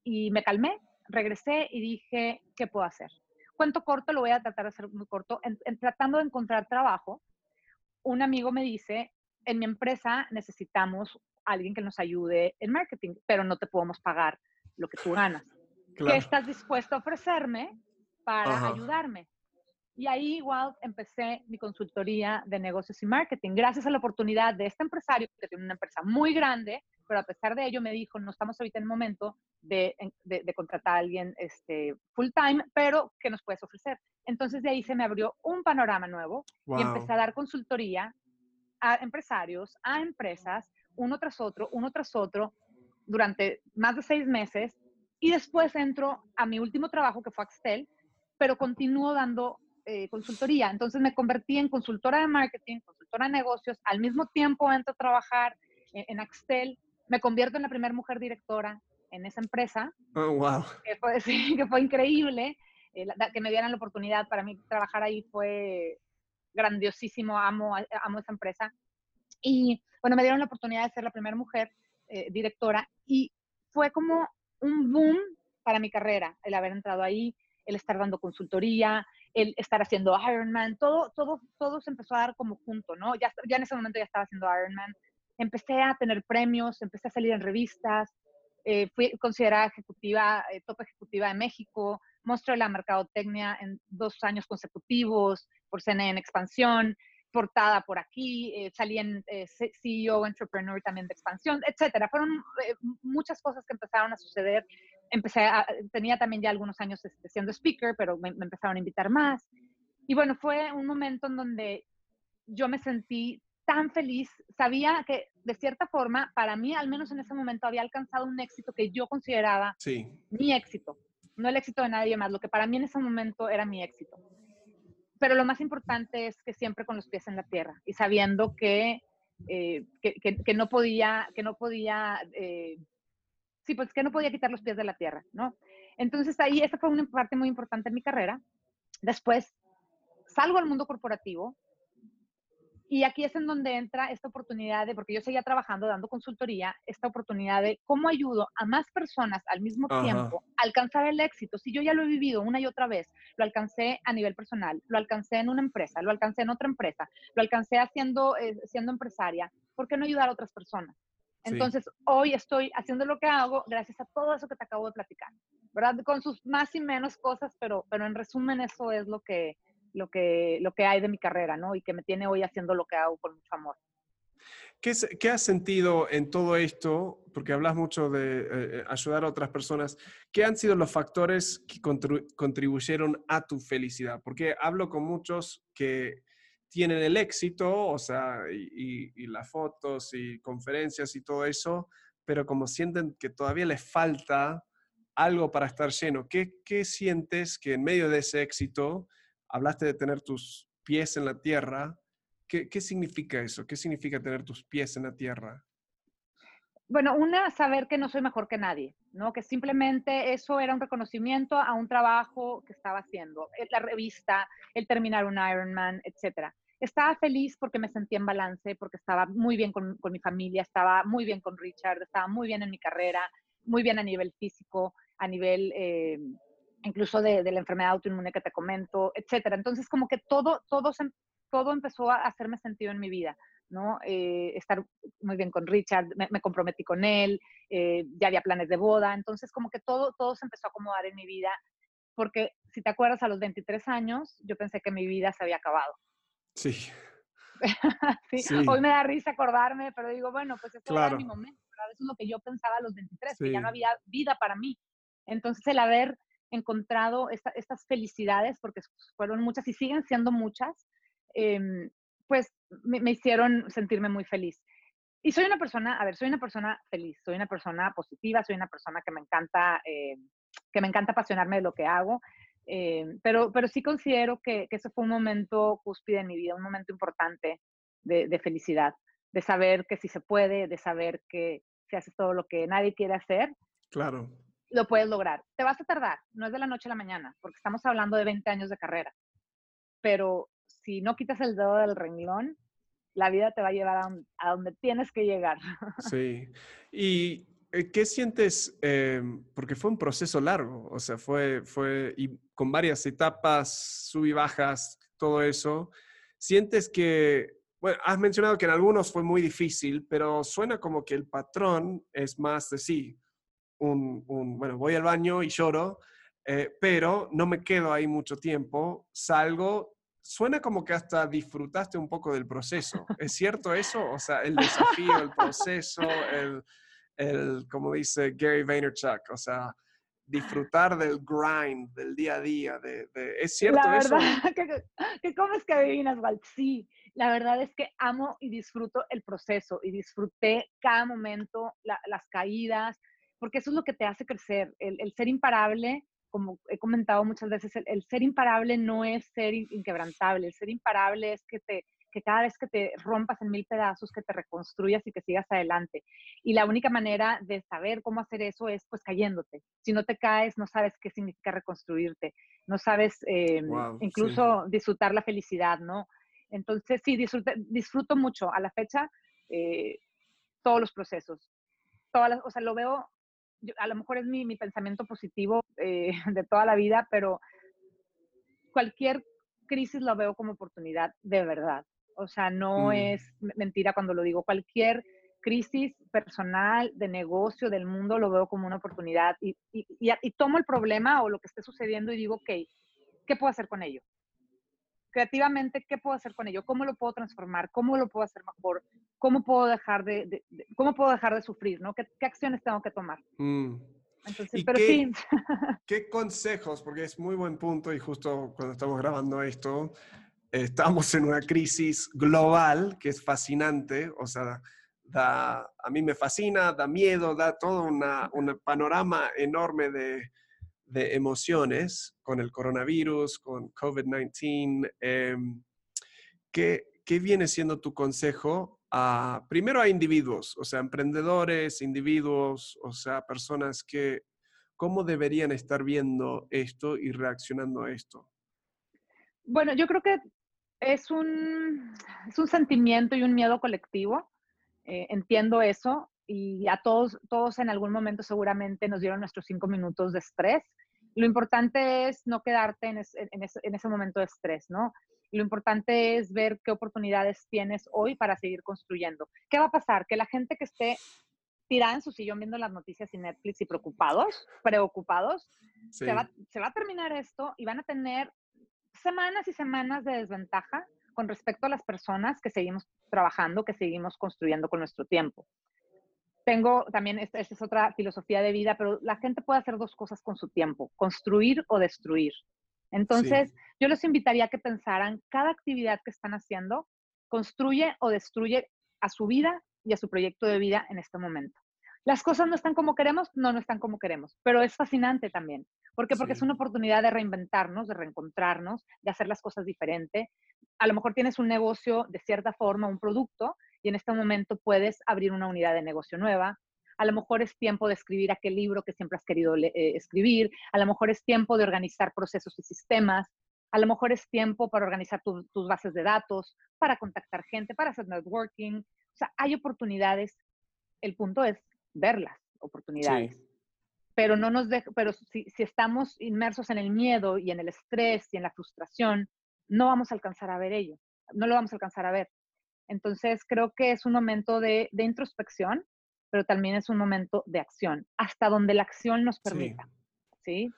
y me calmé, regresé y dije, ¿qué puedo hacer? Cuento corto, lo voy a tratar de hacer muy corto. En, tratando de encontrar trabajo, un amigo me dice, en mi empresa necesitamos alguien que nos ayude en marketing, pero no te podemos pagar lo que tú ganas. ¿Qué estás dispuesto a ofrecerme para ayudarme? Y ahí igual empecé mi consultoría de negocios y marketing, gracias a la oportunidad de este empresario, que tiene una empresa muy grande, pero a pesar de ello me dijo, no estamos ahorita en el momento de, de, contratar a alguien este, full time, pero ¿qué nos puedes ofrecer? Entonces de ahí se me abrió un panorama nuevo y empecé a dar consultoría a empresarios, a empresas, uno tras otro, uno tras otro, durante más de seis meses. Y después entro a mi último trabajo, que fue Axtel, pero continúo dando eh, consultoría. Entonces me convertí en consultora de marketing, consultora de negocios. Al mismo tiempo entro a trabajar en, Axtel. Me convierto en la primera mujer directora en esa empresa. Oh, wow. Que fue, que fue increíble. Eh, que me dieran la oportunidad para mí trabajar ahí fue grandiosísimo. Amo, amo esa empresa. Y bueno, me dieron la oportunidad de ser la primera mujer eh, directora y fue como un boom para mi carrera el haber entrado ahí, el estar dando consultoría, el estar haciendo Ironman, todo, todo, todo se empezó a dar como junto, ¿no? Ya, ya en ese momento ya estaba haciendo Ironman. Empecé a tener premios, empecé a salir en revistas, eh, fui considerada ejecutiva, eh, top ejecutiva de México, mostré la mercadotecnia en dos años consecutivos por CNN expansión, portada por aquí, eh, salí en CEO, Entrepreneur también de expansión, etcétera. Fueron muchas cosas que empezaron a suceder empecé a, tenía también ya algunos años este, siendo speaker, pero me, empezaron a invitar más. Y bueno, fue un momento en donde yo me sentí tan feliz, sabía que de cierta forma, para mí, al menos en ese momento, había alcanzado un éxito que yo consideraba sí. mi éxito, no el éxito de nadie más, lo que para mí en ese momento era mi éxito. Pero lo más importante es que siempre con los pies en la tierra y sabiendo que, eh, que, que, no podía, que no podía eh, sí, pues que no podía quitar los pies de la tierra, ¿no? Entonces ahí, esa fue una parte muy importante en mi carrera. Después salgo al mundo corporativo y aquí es en donde entra esta oportunidad de, porque yo seguía trabajando, dando consultoría, esta oportunidad de cómo ayudo a más personas al mismo tiempo a alcanzar el éxito. Si yo ya lo he vivido una y otra vez, lo alcancé a nivel personal, lo alcancé en una empresa, lo alcancé en otra empresa, lo alcancé haciendo, eh, siendo empresaria, ¿por qué no ayudar a otras personas? Entonces, hoy estoy haciendo lo que hago gracias a todo eso que te acabo de platicar, ¿verdad? Con sus más y menos cosas, pero, pero en resumen eso es lo que, lo, que, lo que hay de mi carrera, ¿no? Y que me tiene hoy haciendo lo que hago con mucho amor. ¿Qué, ¿Qué, has sentido en todo esto? Porque hablas mucho de eh, eh, ayudar a otras personas. ¿Qué han sido los factores que contribuyeron a tu felicidad? Porque hablo con muchos que tienen el éxito, o sea, y, las fotos y conferencias y todo eso, pero como sienten que todavía les falta algo para estar lleno, ¿qué, ¿qué, sientes que en medio de ese éxito, hablaste de tener tus pies en la tierra, ¿qué, significa eso? ¿Qué significa tener tus pies en la tierra? Bueno, una, saber que no soy mejor que nadie, ¿no? Que simplemente eso era un reconocimiento a un trabajo que estaba haciendo, eh, la revista, el terminar un Ironman, etcétera. Estaba feliz porque me sentía en balance, porque estaba muy bien con, mi familia, estaba muy bien con Richard, estaba muy bien en mi carrera, muy bien a nivel físico, a nivel eh, incluso de, la enfermedad autoinmune que te comento, etcétera. Entonces, como que todo, todo, todo empezó a hacerme sentido en mi vida. ¿no? Eh, estar muy bien con Richard, me, comprometí con él, eh, ya había planes de boda, entonces como que todo, todo se empezó a acomodar en mi vida, porque si te acuerdas, a los 23 años yo pensé que mi vida se había acabado. Sí. sí. Hoy me da risa acordarme, pero digo, bueno, pues eso era mi momento, eso es lo que yo pensaba a los 23, que ya no había vida para mí. Entonces el haber encontrado estas felicidades, porque fueron muchas y siguen siendo muchas, eh, pues me, hicieron sentirme muy feliz. Y soy una persona, a ver, soy una persona feliz, soy una persona positiva, soy una persona que me encanta, eh, que me encanta apasionarme de lo que hago, eh, pero, pero sí considero que, que ese fue un momento cúspide en mi vida, un momento importante de, felicidad, de saber que si se puede, de saber que si haces todo lo que nadie quiere hacer, claro. Lo puedes lograr. Te vas a tardar, no es de la noche a la mañana, porque estamos hablando de 20 años de carrera, pero si no quitas el dedo del renglón, la vida te va a llevar a, a donde tienes que llegar. Sí. ¿Y eh, qué sientes? Eh, porque fue un proceso largo, o sea, fue, fue y con varias etapas, sub y bajas, todo eso. ¿Sientes que, bueno, has mencionado que en algunos fue muy difícil, pero suena como que el patrón es más de sí, un, un bueno, voy al baño y lloro, eh, pero no me quedo ahí mucho tiempo, salgo, suena como que hasta disfrutaste un poco del proceso. ¿Es cierto eso? O sea, el desafío, el proceso, el, el, como dice Gary Vaynerchuk, o sea, disfrutar del grind, del día a día. De, ¿Es cierto la eso? verdad, que, que comes que adivinas, Walt. Sí, la verdad es que amo y disfruto el proceso y disfruté cada momento, la, las caídas, porque eso es lo que te hace crecer. El, el ser imparable como he comentado muchas veces, el, el, ser imparable no es ser inquebrantable, el ser imparable es que, te, que cada vez que te rompas en mil pedazos, que te reconstruyas y que sigas adelante. Y la única manera de saber cómo hacer eso es pues cayéndote. Si no te caes, no sabes qué significa reconstruirte, no sabes eh, wow, incluso sí. disfrutar la felicidad, ¿no? Entonces, sí, disfruto, disfruto mucho a la fecha eh, todos los procesos. Todas las, o sea, lo veo yo, a lo mejor es mi, mi pensamiento positivo eh, de toda la vida, pero cualquier crisis lo veo como oportunidad de verdad. O sea, no mm. es mentira cuando lo digo. Cualquier crisis personal, de negocio, del mundo, lo veo como una oportunidad y, y, y, y tomo el problema o lo que esté sucediendo y digo, ok, ¿qué puedo hacer con ello? Creativamente, ¿qué puedo hacer con ello? ¿Cómo lo puedo transformar? ¿Cómo lo puedo hacer mejor? ¿Cómo puedo dejar de, de, de cómo puedo dejar de sufrir? ¿no? ¿Qué, qué acciones tengo que tomar? Mm. Entonces, pero qué, sí. ¿Qué consejos? Porque es muy buen punto y justo cuando estamos grabando esto, estamos en una crisis global que es fascinante, o sea, da, a mí me fascina, da miedo, da todo una, un panorama enorme de, de emociones con el coronavirus, con COVID-19. Eh, ¿qué, ¿Qué viene siendo tu consejo a, primero a individuos, o sea, emprendedores, individuos, o sea, personas que, cómo deberían estar viendo esto y reaccionando a esto? Bueno, yo creo que es un, es un sentimiento y un miedo colectivo. Eh, entiendo eso y a todos, todos en algún momento seguramente nos dieron nuestros cinco minutos de estrés. Lo importante es no quedarte en, es, en, ese, en ese momento de estrés, ¿no? Lo importante es ver qué oportunidades tienes hoy para seguir construyendo. ¿Qué va a pasar? Que la gente que esté tirada en su sillón viendo las noticias y Netflix y preocupados, preocupados, sí. se, va, se va a terminar esto y van a tener semanas y semanas de desventaja con respecto a las personas que seguimos trabajando, que seguimos construyendo con nuestro tiempo. Tengo también, esta, esta, es otra filosofía de vida, pero la gente puede hacer dos cosas con su tiempo, construir o destruir. Entonces, sí. yo les invitaría a que pensaran cada actividad que están haciendo, construye o destruye a su vida y a su proyecto de vida en este momento. Las cosas no están como queremos, no, no están como queremos, pero es fascinante también. ¿Por qué? Porque sí. es una oportunidad de reinventarnos, de reencontrarnos, de hacer las cosas diferente. A lo mejor tienes un negocio de cierta forma, un producto, y en este momento puedes abrir una unidad de negocio nueva. A lo mejor es tiempo de escribir aquel libro que siempre has querido eh, escribir. A lo mejor es tiempo de organizar procesos y sistemas. A lo mejor es tiempo para organizar tu, tus bases de datos, para contactar gente, para hacer networking. O sea, hay oportunidades. El punto es verlas, oportunidades. Sí. Pero, no nos deja, pero si, si estamos inmersos en el miedo y en el estrés y en la frustración, no vamos a alcanzar a ver ello. No lo vamos a alcanzar a ver. Entonces, creo que es un momento de, de, introspección, pero también es un momento de acción, hasta donde la acción nos permita. ¿sí? ¿sí?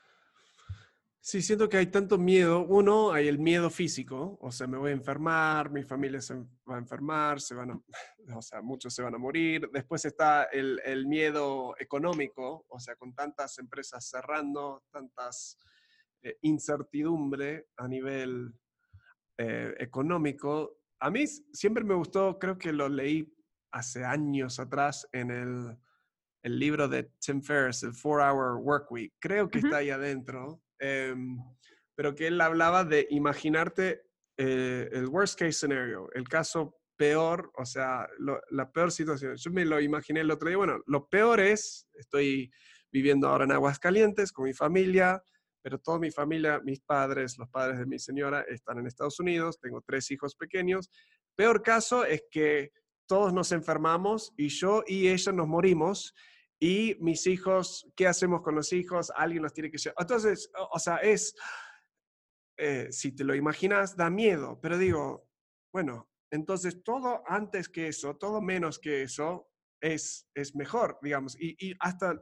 Sí, siento que hay tanto miedo. Uno, hay el miedo físico, o sea, me voy a enfermar, mi familia se va a enfermar, se van a, o sea, muchos se van a morir. Después está el, el miedo económico, o sea, con tantas empresas cerrando, tantas eh, incertidumbre a nivel eh, económico. A mí siempre me gustó, creo que lo leí hace años atrás en el, el libro de Tim Ferriss, el Four Hour Work Week. Creo que está ahí adentro. Em, pero que él hablaba de imaginarte eh, el worst case scenario, el caso peor, o sea, la peor situación. Yo me lo imaginé el otro día. Bueno, lo peor es, estoy viviendo ahora en Aguascalientes con mi familia, pero toda mi familia, mis padres, los padres de mi señora están en Estados Unidos, tengo tres hijos pequeños. Peor caso es que todos nos enfermamos y yo y ella nos morimos y mis hijos, ¿qué hacemos con los hijos? Alguien los tiene que llevar. Entonces, o sea, es, eh, si te lo imaginas, da miedo, pero digo, bueno, entonces todo antes que eso, todo menos que eso, es, es mejor, digamos, y, y hasta,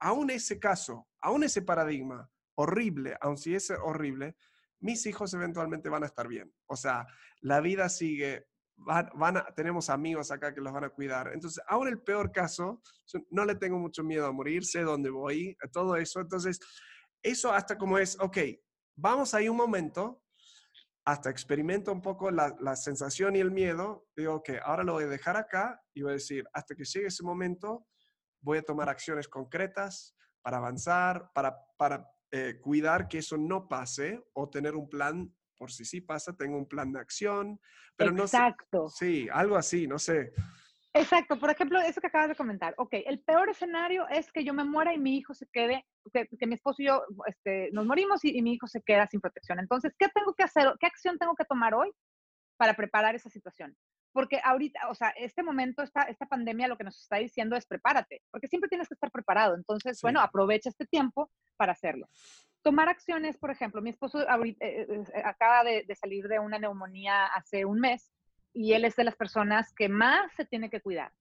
aún ese caso, aún ese paradigma, horrible, aun si es horrible, mis hijos eventualmente van a estar bien. O sea, la vida sigue, van, a, tenemos amigos acá que los van a cuidar. Entonces, aún el peor caso, no le tengo mucho miedo a morir, sé dónde voy, todo eso. Entonces, eso hasta como es, ok, vamos ahí un momento, hasta experimento un poco la, la sensación y el miedo, digo, ok, ahora lo voy a dejar acá y voy a decir, hasta que llegue ese momento, voy a tomar acciones concretas para avanzar, para, para eh, cuidar que eso no pase o tener un plan, por si sí pasa, tengo un plan de acción. Pero Exacto. No sí, algo así, no sé. Exacto, por ejemplo, eso que acabas de comentar. Ok, el peor escenario es que yo me muera y mi hijo se quede, que, mi esposo y yo este, nos morimos y, y, mi hijo se queda sin protección. Entonces, ¿qué tengo que hacer? ¿Qué acción tengo que tomar hoy para preparar esa situación? Porque ahorita, o sea, este momento, esta, esta pandemia lo que nos está diciendo es prepárate, porque siempre tienes que estar preparado. Entonces, bueno, aprovecha este tiempo para hacerlo. Tomar acciones, por ejemplo, mi esposo ahorita, eh, eh, eh, acaba de, salir de una neumonía hace un mes y él es de las personas que más se tiene que cuidar.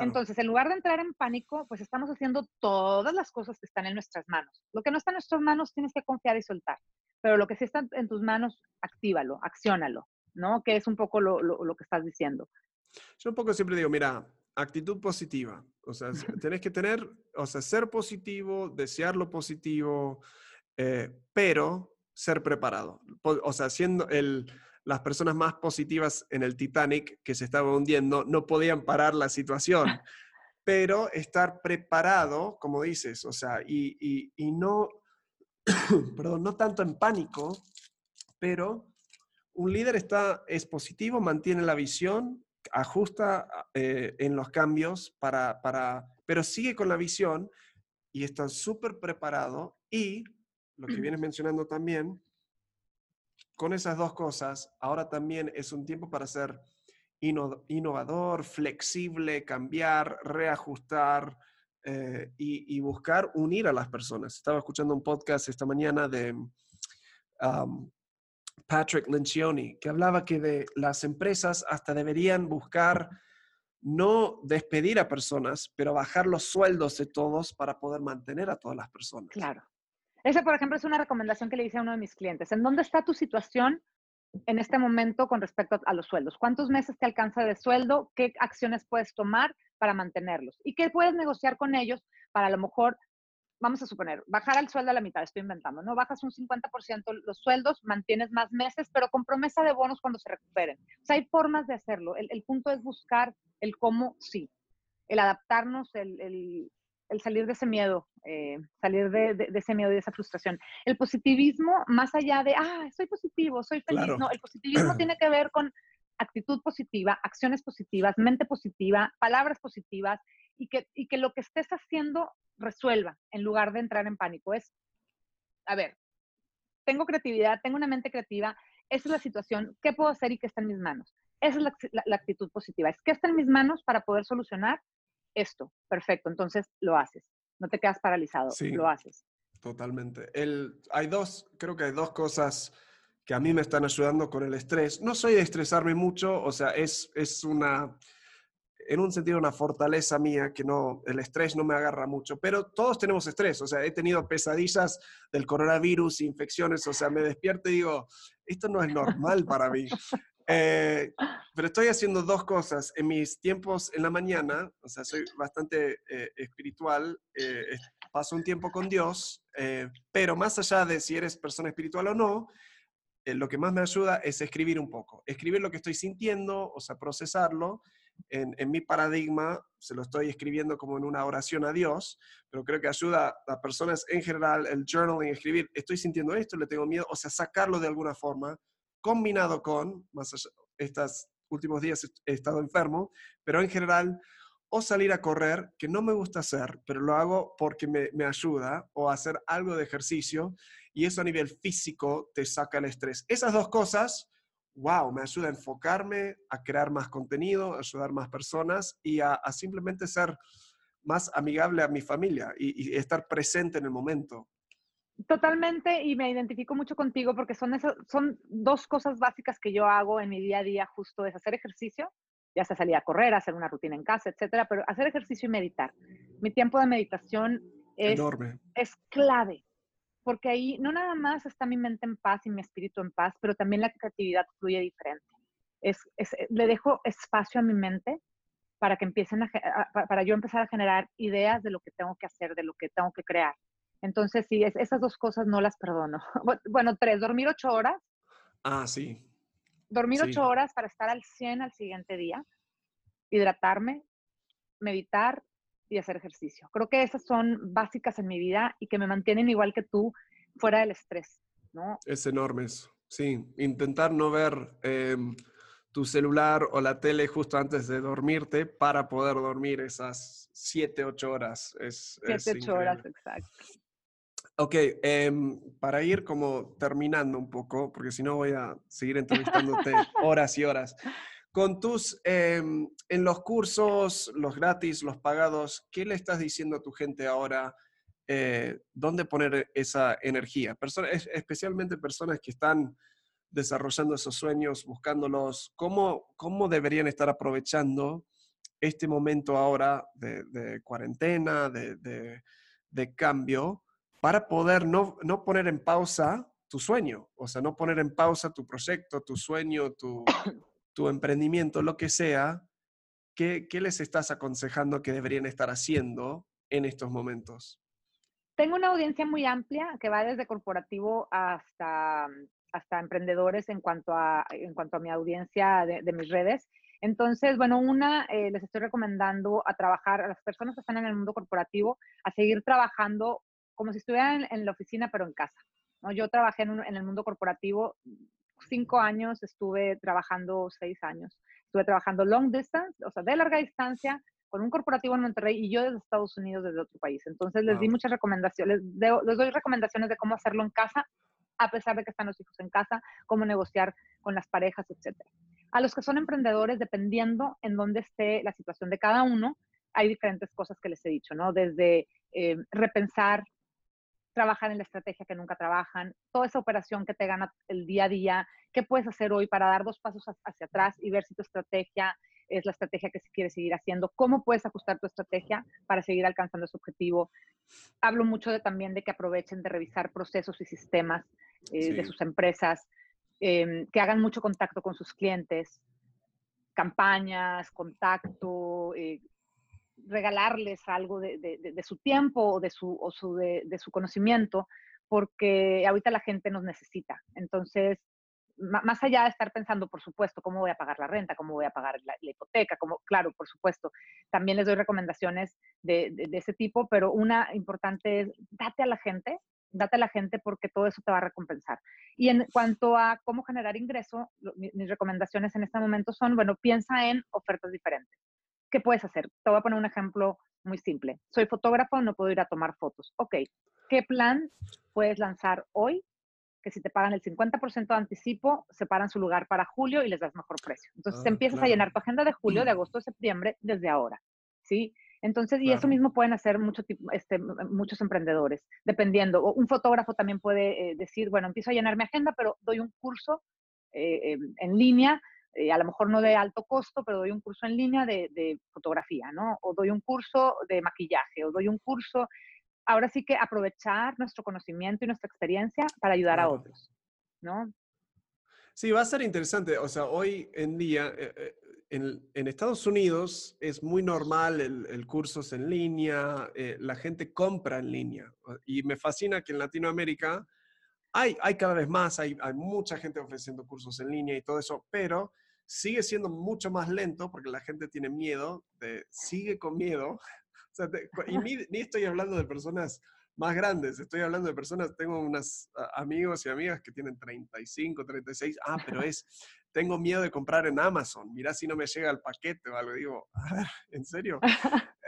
Entonces, en lugar de entrar en pánico, pues estamos haciendo todas las cosas que están en nuestras manos. Lo que no está en nuestras manos tienes que confiar y soltar, pero lo que sí está en tus manos, actívalo, acciónalo. ¿No? Que es un poco lo, lo, que estás diciendo. Yo un poco siempre digo, mira, actitud positiva. O sea, tenés que tener, o sea, ser positivo, desear lo positivo, eh, pero ser preparado. O sea, siendo el, las personas más positivas en el Titanic que se estaba hundiendo, no podían parar la situación. pero estar preparado, como dices, o sea, y, y, y no, perdón, no tanto en pánico, pero un líder está, es positivo, mantiene la visión, ajusta eh, en los cambios, para, para, pero sigue con la visión y está súper preparado y lo que vienes mencionando también, con esas dos cosas, ahora también es un tiempo para ser innovador, flexible, cambiar, reajustar eh, y, buscar unir a las personas. Estaba escuchando un podcast esta mañana de Patrick Lencioni, que hablaba que de las empresas hasta deberían buscar no despedir a personas, pero bajar los sueldos de todos para poder mantener a todas las personas. Claro. Esa, por ejemplo, es una recomendación que le hice a uno de mis clientes. ¿En dónde está tu situación en este momento con respecto a los sueldos? ¿Cuántos meses te alcanza de sueldo? ¿Qué acciones puedes tomar para mantenerlos? ¿Y qué puedes negociar con ellos para a lo mejor vamos a suponer, bajar el sueldo a la mitad, estoy inventando, ¿no? Bajas un 50% los sueldos, mantienes más meses, pero con promesa de bonos cuando se recuperen. O sea, hay formas de hacerlo. El, punto es buscar el cómo sí, el adaptarnos, el, el, salir de ese miedo, eh, salir de, de, ese miedo y de esa frustración. El positivismo, más allá de, ah, soy positivo, soy feliz, no, el positivismo tiene que ver con actitud positiva, acciones positivas, mente positiva, palabras positivas y que, y que lo que estés haciendo resuelva en lugar de entrar en pánico. Es, a ver, tengo creatividad, tengo una mente creativa, esa es la situación, ¿qué puedo hacer y qué está en mis manos? Esa es la, actitud positiva, es qué está en mis manos para poder solucionar esto. Perfecto, entonces lo haces, no te quedas paralizado, lo haces. Totalmente. El, hay dos, creo que hay dos cosas que a mí me están ayudando con el estrés. No soy de estresarme mucho, o sea, es, es una en un sentido una fortaleza mía que no, el estrés no me agarra mucho, pero todos tenemos estrés, o sea, he tenido pesadillas del coronavirus, infecciones, o sea, me despierto y digo, esto no es normal para mí. Eh, pero estoy haciendo dos cosas. En mis tiempos en la mañana, o sea, soy bastante eh, espiritual, eh, paso un tiempo con Dios, pero más allá de si eres persona espiritual o no, lo que más me ayuda es escribir un poco, escribir lo que estoy sintiendo, o sea, procesarlo en, mi paradigma, se lo estoy escribiendo como en una oración a Dios, pero creo que ayuda a personas en general, el journaling, escribir, estoy sintiendo esto, le tengo miedo, o sea, sacarlo de alguna forma, combinado con, más allá, estos últimos días he estado enfermo, pero en general, o salir a correr, que no me gusta hacer, pero lo hago porque me, me ayuda, o hacer algo de ejercicio, y eso a nivel físico te saca el estrés. Esas dos cosas wow, me ayuda a enfocarme, a crear más contenido, a ayudar más personas y a, simplemente ser más amigable a mi familia y, estar presente en el momento. Totalmente, y me identifico mucho contigo porque son, son dos cosas básicas que yo hago en mi día a día, justo es hacer ejercicio, ya sea salir a correr, hacer una rutina en casa, etcétera, pero hacer ejercicio y meditar. Mi tiempo de meditación es, Enorme. es clave porque ahí no nada más está mi mente en paz y mi espíritu en paz, pero también la creatividad fluye diferente. Es, eh, le dejo espacio a mi mente para que empiecen a, para yo empezar a generar ideas de lo que tengo que hacer, de lo que tengo que crear. Entonces, sí, es, esas dos cosas no las perdono. Bueno, tres, dormir ocho horas. Ah, sí. Dormir ocho horas para estar al 100 al siguiente día, hidratarme, meditar y hacer ejercicio. Creo que esas son básicas en mi vida y que me mantienen igual que tú fuera del estrés, ¿no? Es enorme eso. Sí, intentar no ver em, tu celular o la tele justo antes de dormirte para poder dormir esas 7, 8 horas. Es, 7, 8 horas, exacto. Ok, em, para ir como terminando un poco, porque si no voy a seguir entrevistándote horas y horas. Con tus, em, en los cursos, los gratis, los pagados, ¿qué le estás diciendo a tu gente ahora? Eh, ¿Dónde poner esa energía? Personas, especialmente personas que están desarrollando esos sueños, buscándolos, ¿cómo, cómo deberían estar aprovechando este momento ahora de, cuarentena, de, de, cambio, para poder no, no poner en pausa tu sueño? O sea, no poner en pausa tu proyecto, tu sueño, tu tu emprendimiento, lo que sea, ¿qué, les estás aconsejando que deberían estar haciendo en estos momentos? Tengo una audiencia muy amplia que va desde corporativo hasta, hasta emprendedores en cuanto a, en cuanto a mi audiencia de, mis redes. Entonces, bueno, una, eh, les estoy recomendando a trabajar, a las personas que están en el mundo corporativo, a seguir trabajando como si estuvieran en, la oficina, pero en casa. ¿no? Yo trabajé en, el mundo corporativo cinco años estuve trabajando, seis años, estuve trabajando long distance, o sea, de larga distancia, con un corporativo en Monterrey y yo desde Estados Unidos, desde otro país. Entonces les di muchas recomendaciones, les, les doy recomendaciones de cómo hacerlo en casa, a pesar de que están los hijos en casa, cómo negociar con las parejas, etc. A los que son emprendedores, dependiendo en dónde esté la situación de cada uno, hay diferentes cosas que les he dicho, ¿no? Desde eh, repensar trabajar en la estrategia que nunca trabajan, toda esa operación que te gana el día a día, qué puedes hacer hoy para dar dos pasos hacia atrás y ver si tu estrategia es la estrategia que se quiere seguir haciendo, cómo puedes ajustar tu estrategia para seguir alcanzando ese objetivo. Hablo mucho de, también de que aprovechen de revisar procesos y sistemas eh, de sus empresas, em, que hagan mucho contacto con sus clientes, campañas, contacto, eh, regalarles algo de, su tiempo o de su, o su, de, su conocimiento, porque ahorita la gente nos necesita. Entonces, más allá de estar pensando, por supuesto, cómo voy a pagar la renta, cómo voy a pagar la, hipoteca, como, claro, por supuesto, también les doy recomendaciones de, de, ese tipo, pero una importante es, date a la gente, date a la gente porque todo eso te va a recompensar. Y en cuanto a cómo generar ingreso, mis recomendaciones en este momento son, bueno, piensa en ofertas diferentes. ¿Qué puedes hacer? Te voy a poner un ejemplo muy simple. Soy fotógrafo, no puedo ir a tomar fotos. Ok, ¿qué plan puedes lanzar hoy? Que si te pagan el 50% de anticipo, separan su lugar para julio y les das mejor precio. Entonces, ah, empiezas a llenar tu agenda de julio, de agosto, de septiembre, desde ahora. ¿Sí? Entonces, y eso mismo pueden hacer mucho, este, muchos emprendedores, dependiendo. Un fotógrafo también puede eh, decir, bueno, empiezo a llenar mi agenda, pero doy un curso eh, en línea eh, a lo mejor no de alto costo, pero doy un curso en línea de, fotografía, ¿no? O doy un curso de maquillaje, o doy un curso. Ahora sí que aprovechar nuestro conocimiento y nuestra experiencia para ayudar a otros, ¿no? Sí, va a ser interesante. O sea, hoy en día, eh, eh, en, Estados Unidos es muy normal el, el cursos en línea, la gente compra en línea. Y me fascina que en Latinoamérica hay, hay cada vez más, hay, hay mucha gente ofreciendo cursos en línea y todo eso, pero sigue siendo mucho más lento porque la gente tiene miedo, de, sigue con miedo. y ni, ni, estoy hablando de personas más grandes, estoy hablando de personas, tengo unos amigos y amigas que tienen 35, 36, ah, pero es, tengo miedo de comprar en Amazon, mirá si no me llega el paquete o algo, digo, ¿en serio?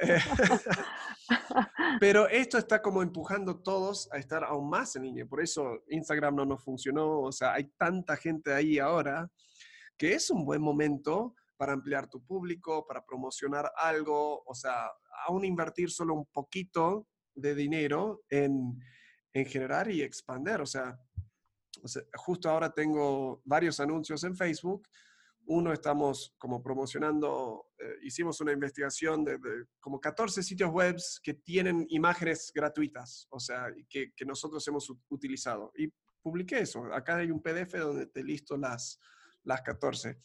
Eh, pero esto está como empujando todos a estar aún más en línea, por eso Instagram no nos funcionó, o sea, hay tanta gente ahí ahora que es un buen momento para ampliar tu público, para promocionar algo, o sea, aún invertir solo un poquito de dinero en, en generar y expander. O sea, justo ahora tengo varios anuncios en Facebook. Uno estamos como promocionando, eh, hicimos una investigación de, como 14 sitios web que tienen imágenes gratuitas, o sea, que, que nosotros hemos utilizado. Y publiqué eso. Acá hay un PDF donde te listo las, las 14.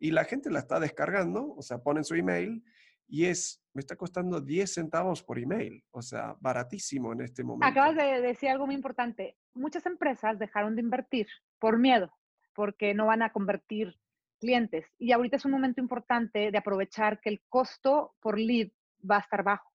Y la gente la está descargando, o sea, ponen su email y es, me está costando 10 centavos por email, o sea, baratísimo en este momento. Acabas de decir algo muy importante. Muchas empresas dejaron de invertir por miedo, porque no van a convertir clientes. Y ahorita es un momento importante de aprovechar que el costo por lead va a estar bajo.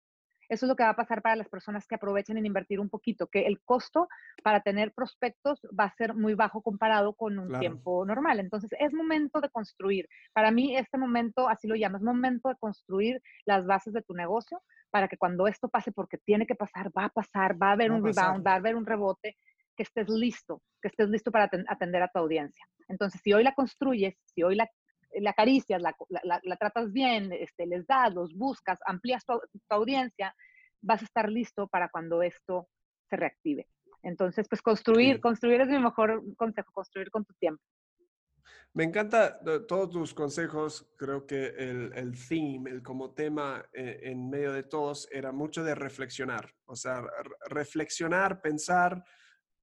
Eso es lo que va a pasar para las personas que aprovechen en invertir un poquito, que el costo para tener prospectos va a ser muy bajo comparado con un tiempo normal. Entonces, es momento de construir. Para mí, este momento, así lo llamo, es momento de construir las bases de tu negocio para que cuando esto pase, porque tiene que pasar, va a pasar, va a haber un rebound, va a haber un rebote, que estés listo, que estés listo para atender a tu audiencia. Entonces, si hoy la construyes, si hoy la la acaricias, la, la, tratas bien, este, les das, los buscas, amplías tu, audiencia, vas a estar listo para cuando esto se reactive. Entonces, pues construir, construir es mi mejor consejo, construir con tu tiempo. Me encanta todos tus consejos. Creo que el, el theme, el como tema eh, en medio de todos, era mucho de reflexionar. O sea, reflexionar, pensar,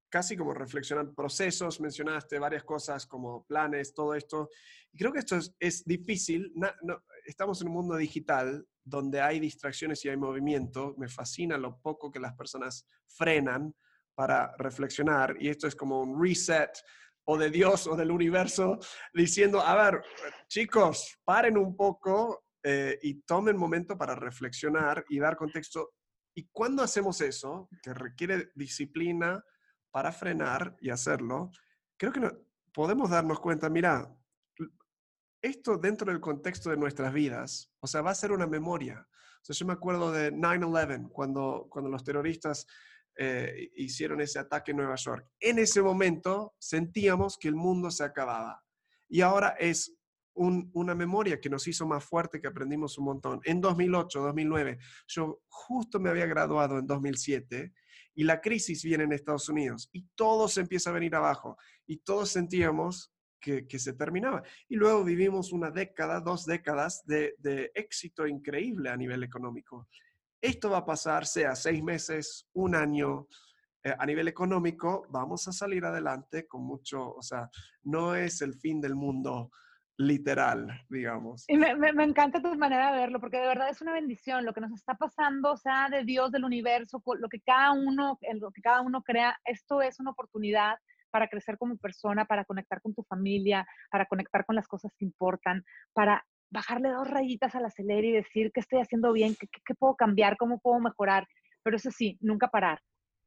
casi como reflexionar procesos, mencionaste varias cosas como planes, todo esto. Y creo que esto es, difícil. estamos en un mundo digital donde hay distracciones y hay movimiento. Me fascina lo poco que las personas frenan para reflexionar. Y esto es como un reset o de Dios o del universo diciendo, a ver, chicos, paren un poco eh, y tomen momento para reflexionar y dar contexto. ¿Y cuando hacemos eso, que requiere disciplina, para frenar y hacerlo, creo que podemos darnos cuenta, mira, esto dentro del contexto de nuestras vidas, o sea, va a ser una memoria. O sea, yo me acuerdo de 9-11, cuando, cuando los terroristas eh, hicieron ese ataque en Nueva York. En ese momento sentíamos que el mundo se acababa. Y ahora es una memoria que nos hizo más fuerte, que aprendimos un montón. En 2008, 2009, yo justo me había graduado en 2007 y la crisis viene en Estados Unidos y todo se empieza a venir abajo y todos sentíamos que, se terminaba. Y luego vivimos una década, dos décadas de, éxito increíble a nivel económico. Esto va a pasar, sea seis meses, un año, eh, a nivel económico, vamos a salir adelante con mucho, o sea, no es el fin del mundo literal, digamos. Y me, me, encanta tu manera de verlo, porque de verdad es una bendición lo que nos está pasando, o sea, de Dios, del universo, lo que cada uno, lo que cada uno crea, esto es una oportunidad para crecer como persona, para conectar con tu familia, para conectar con las cosas que importan, para bajarle dos rayitas al acelerar y decir qué estoy haciendo bien, qué, qué, puedo cambiar, cómo puedo mejorar. Pero eso sí, nunca parar,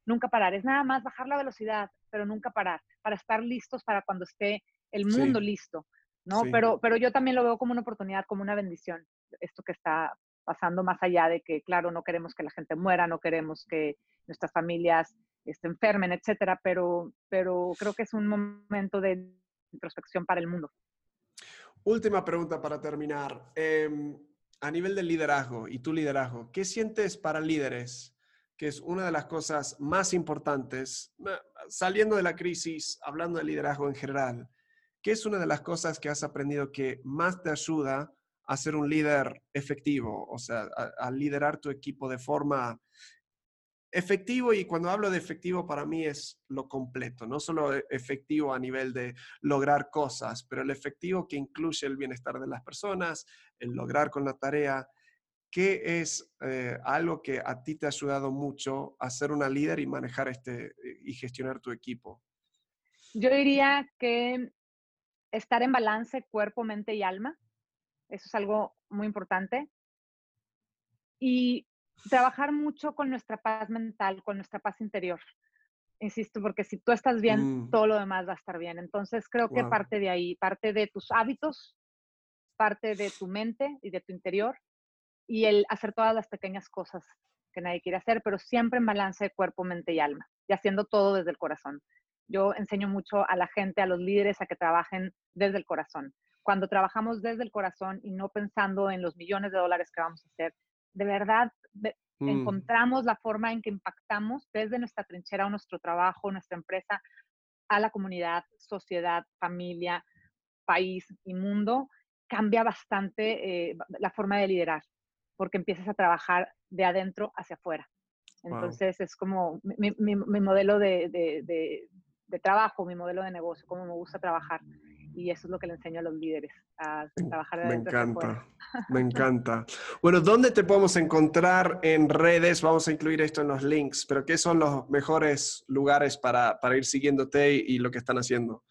nunca parar. Es nada más bajar la velocidad, pero nunca parar, para estar listos para cuando esté el mundo listo. ¿No? Pero, pero yo también lo veo como una oportunidad, como una bendición, esto que está pasando más allá de que, claro, no queremos que la gente muera, no queremos que nuestras familias este, enfermen, etcétera, pero, pero creo que es un momento de introspección para el mundo. Última pregunta para terminar. Em, a nivel del liderazgo y tu liderazgo, ¿qué sientes para líderes? que es una de las cosas más importantes, saliendo de la crisis, hablando de liderazgo en general, ¿Qué es una de las cosas que has aprendido que más te ayuda a ser un líder efectivo? O sea, a, liderar tu equipo de forma efectivo y cuando hablo de efectivo para mí es lo completo, no solo e, efectivo a nivel de lograr cosas, pero el efectivo que incluye el bienestar de las personas, el lograr con la tarea. ¿Qué es eh, algo que a ti te ha ayudado mucho a ser una líder y manejar este y gestionar tu equipo? Yo diría que estar en balance cuerpo, mente y alma. Eso es algo muy importante. Y trabajar mucho con nuestra paz mental, con nuestra paz interior. Insisto, porque si tú estás bien, Mm, todo lo demás va a estar bien. Entonces creo que parte de ahí, parte de tus hábitos, parte de tu mente y de tu interior y el hacer todas las pequeñas cosas que nadie quiere hacer, pero siempre en balance de cuerpo, mente y alma y haciendo todo desde el corazón. Yo enseño mucho a la gente, a los líderes, a que trabajen desde el corazón. Cuando trabajamos desde el corazón y no pensando en los millones de dólares que vamos a hacer, de verdad de- Mm, encontramos la forma en que impactamos desde nuestra trinchera o nuestro trabajo, nuestra empresa, a la comunidad, sociedad, familia, país y mundo, cambia bastante eh, la forma de liderar, porque empiezas a trabajar de adentro hacia afuera. wow. Entonces es como mi, mi- mi modelo de, de- de- de trabajo, mi modelo de negocio, cómo me gusta trabajar. Y eso es lo que le enseño a los líderes, a trabajar de me encanta, me encanta. Bueno, ¿dónde te podemos encontrar en redes? Vamos a incluir esto en los links, pero ¿qué son los mejores lugares para, para ir siguiéndote y, y lo que están haciendo?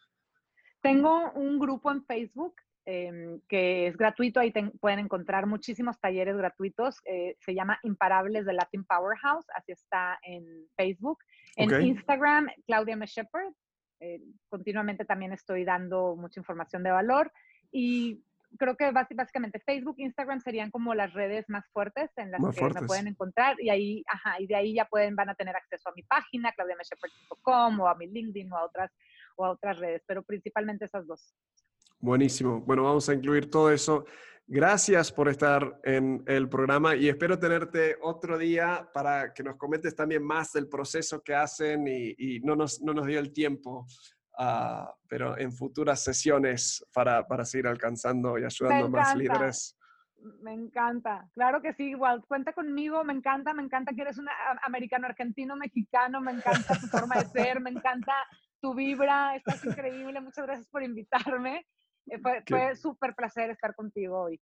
Tengo un grupo en Facebook em, que es gratuito, ahí ten- pueden encontrar muchísimos talleres gratuitos. eh, se llama Imparables de Latin Powerhouse, así está en Facebook. En Ok. Instagram, Claudia M. Shepard. eh, continuamente también estoy dando mucha información de valor y creo que básicamente Facebook, Instagram serían como las redes más fuertes en las Más que fuertes. me pueden encontrar y ahí, ajá, y de ahí ya pueden, van a tener acceso a mi página, claudiamshepard.com o a mi LinkedIn o a otras o a otras redes, pero principalmente esas dos. Buenísimo. Bueno, vamos a incluir todo eso. Gracias por estar en el programa y espero tenerte otro día para que nos comentes también más del proceso que hacen y, y no, nos, no nos dio el tiempo, ah, pero en futuras sesiones para, para seguir alcanzando y ayudando a más líderes. Me encanta, claro que sí, igual, cuenta conmigo, me encanta, me encanta que eres un americano, argentino, mexicano, me encanta tu forma de ser, me encanta tu vibra, estás increíble, muchas gracias por invitarme. Eh, fue fue súper placer estar contigo hoy.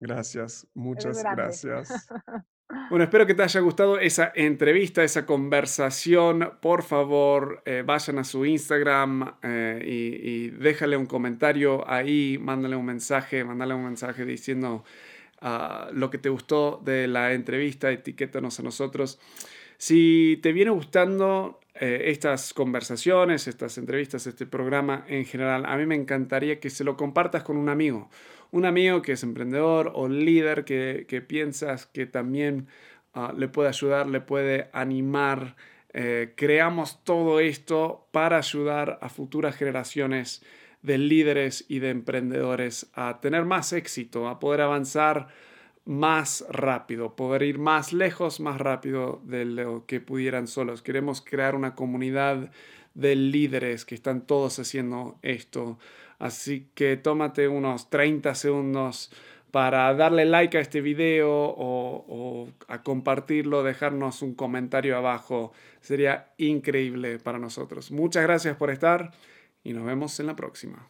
Gracias, muchas gracias. Bueno, espero que te haya gustado esa entrevista, esa conversación. Por favor, eh, vayan a su Instagram eh, y, y déjale un comentario ahí, mándale un mensaje, mándale un mensaje diciendo ah, lo que te gustó de la entrevista, etiquétanos a nosotros. Si te viene gustando eh, estas conversaciones, estas entrevistas, este programa en general, a mí me encantaría que se lo compartas con un amigo. Un amigo que es emprendedor o líder que, que piensas que también ah, le puede ayudar, le puede animar. Eh, creamos todo esto para ayudar a futuras generaciones de líderes y de emprendedores a tener más éxito, a poder avanzar más rápido, poder ir más lejos, más rápido de lo que pudieran solos. Queremos crear una comunidad de líderes que están todos haciendo esto. Así que tómate unos 30 segundos para darle like a este video o, o a compartirlo, dejarnos un comentario abajo. Sería increíble para nosotros. Muchas gracias por estar y nos vemos en la próxima.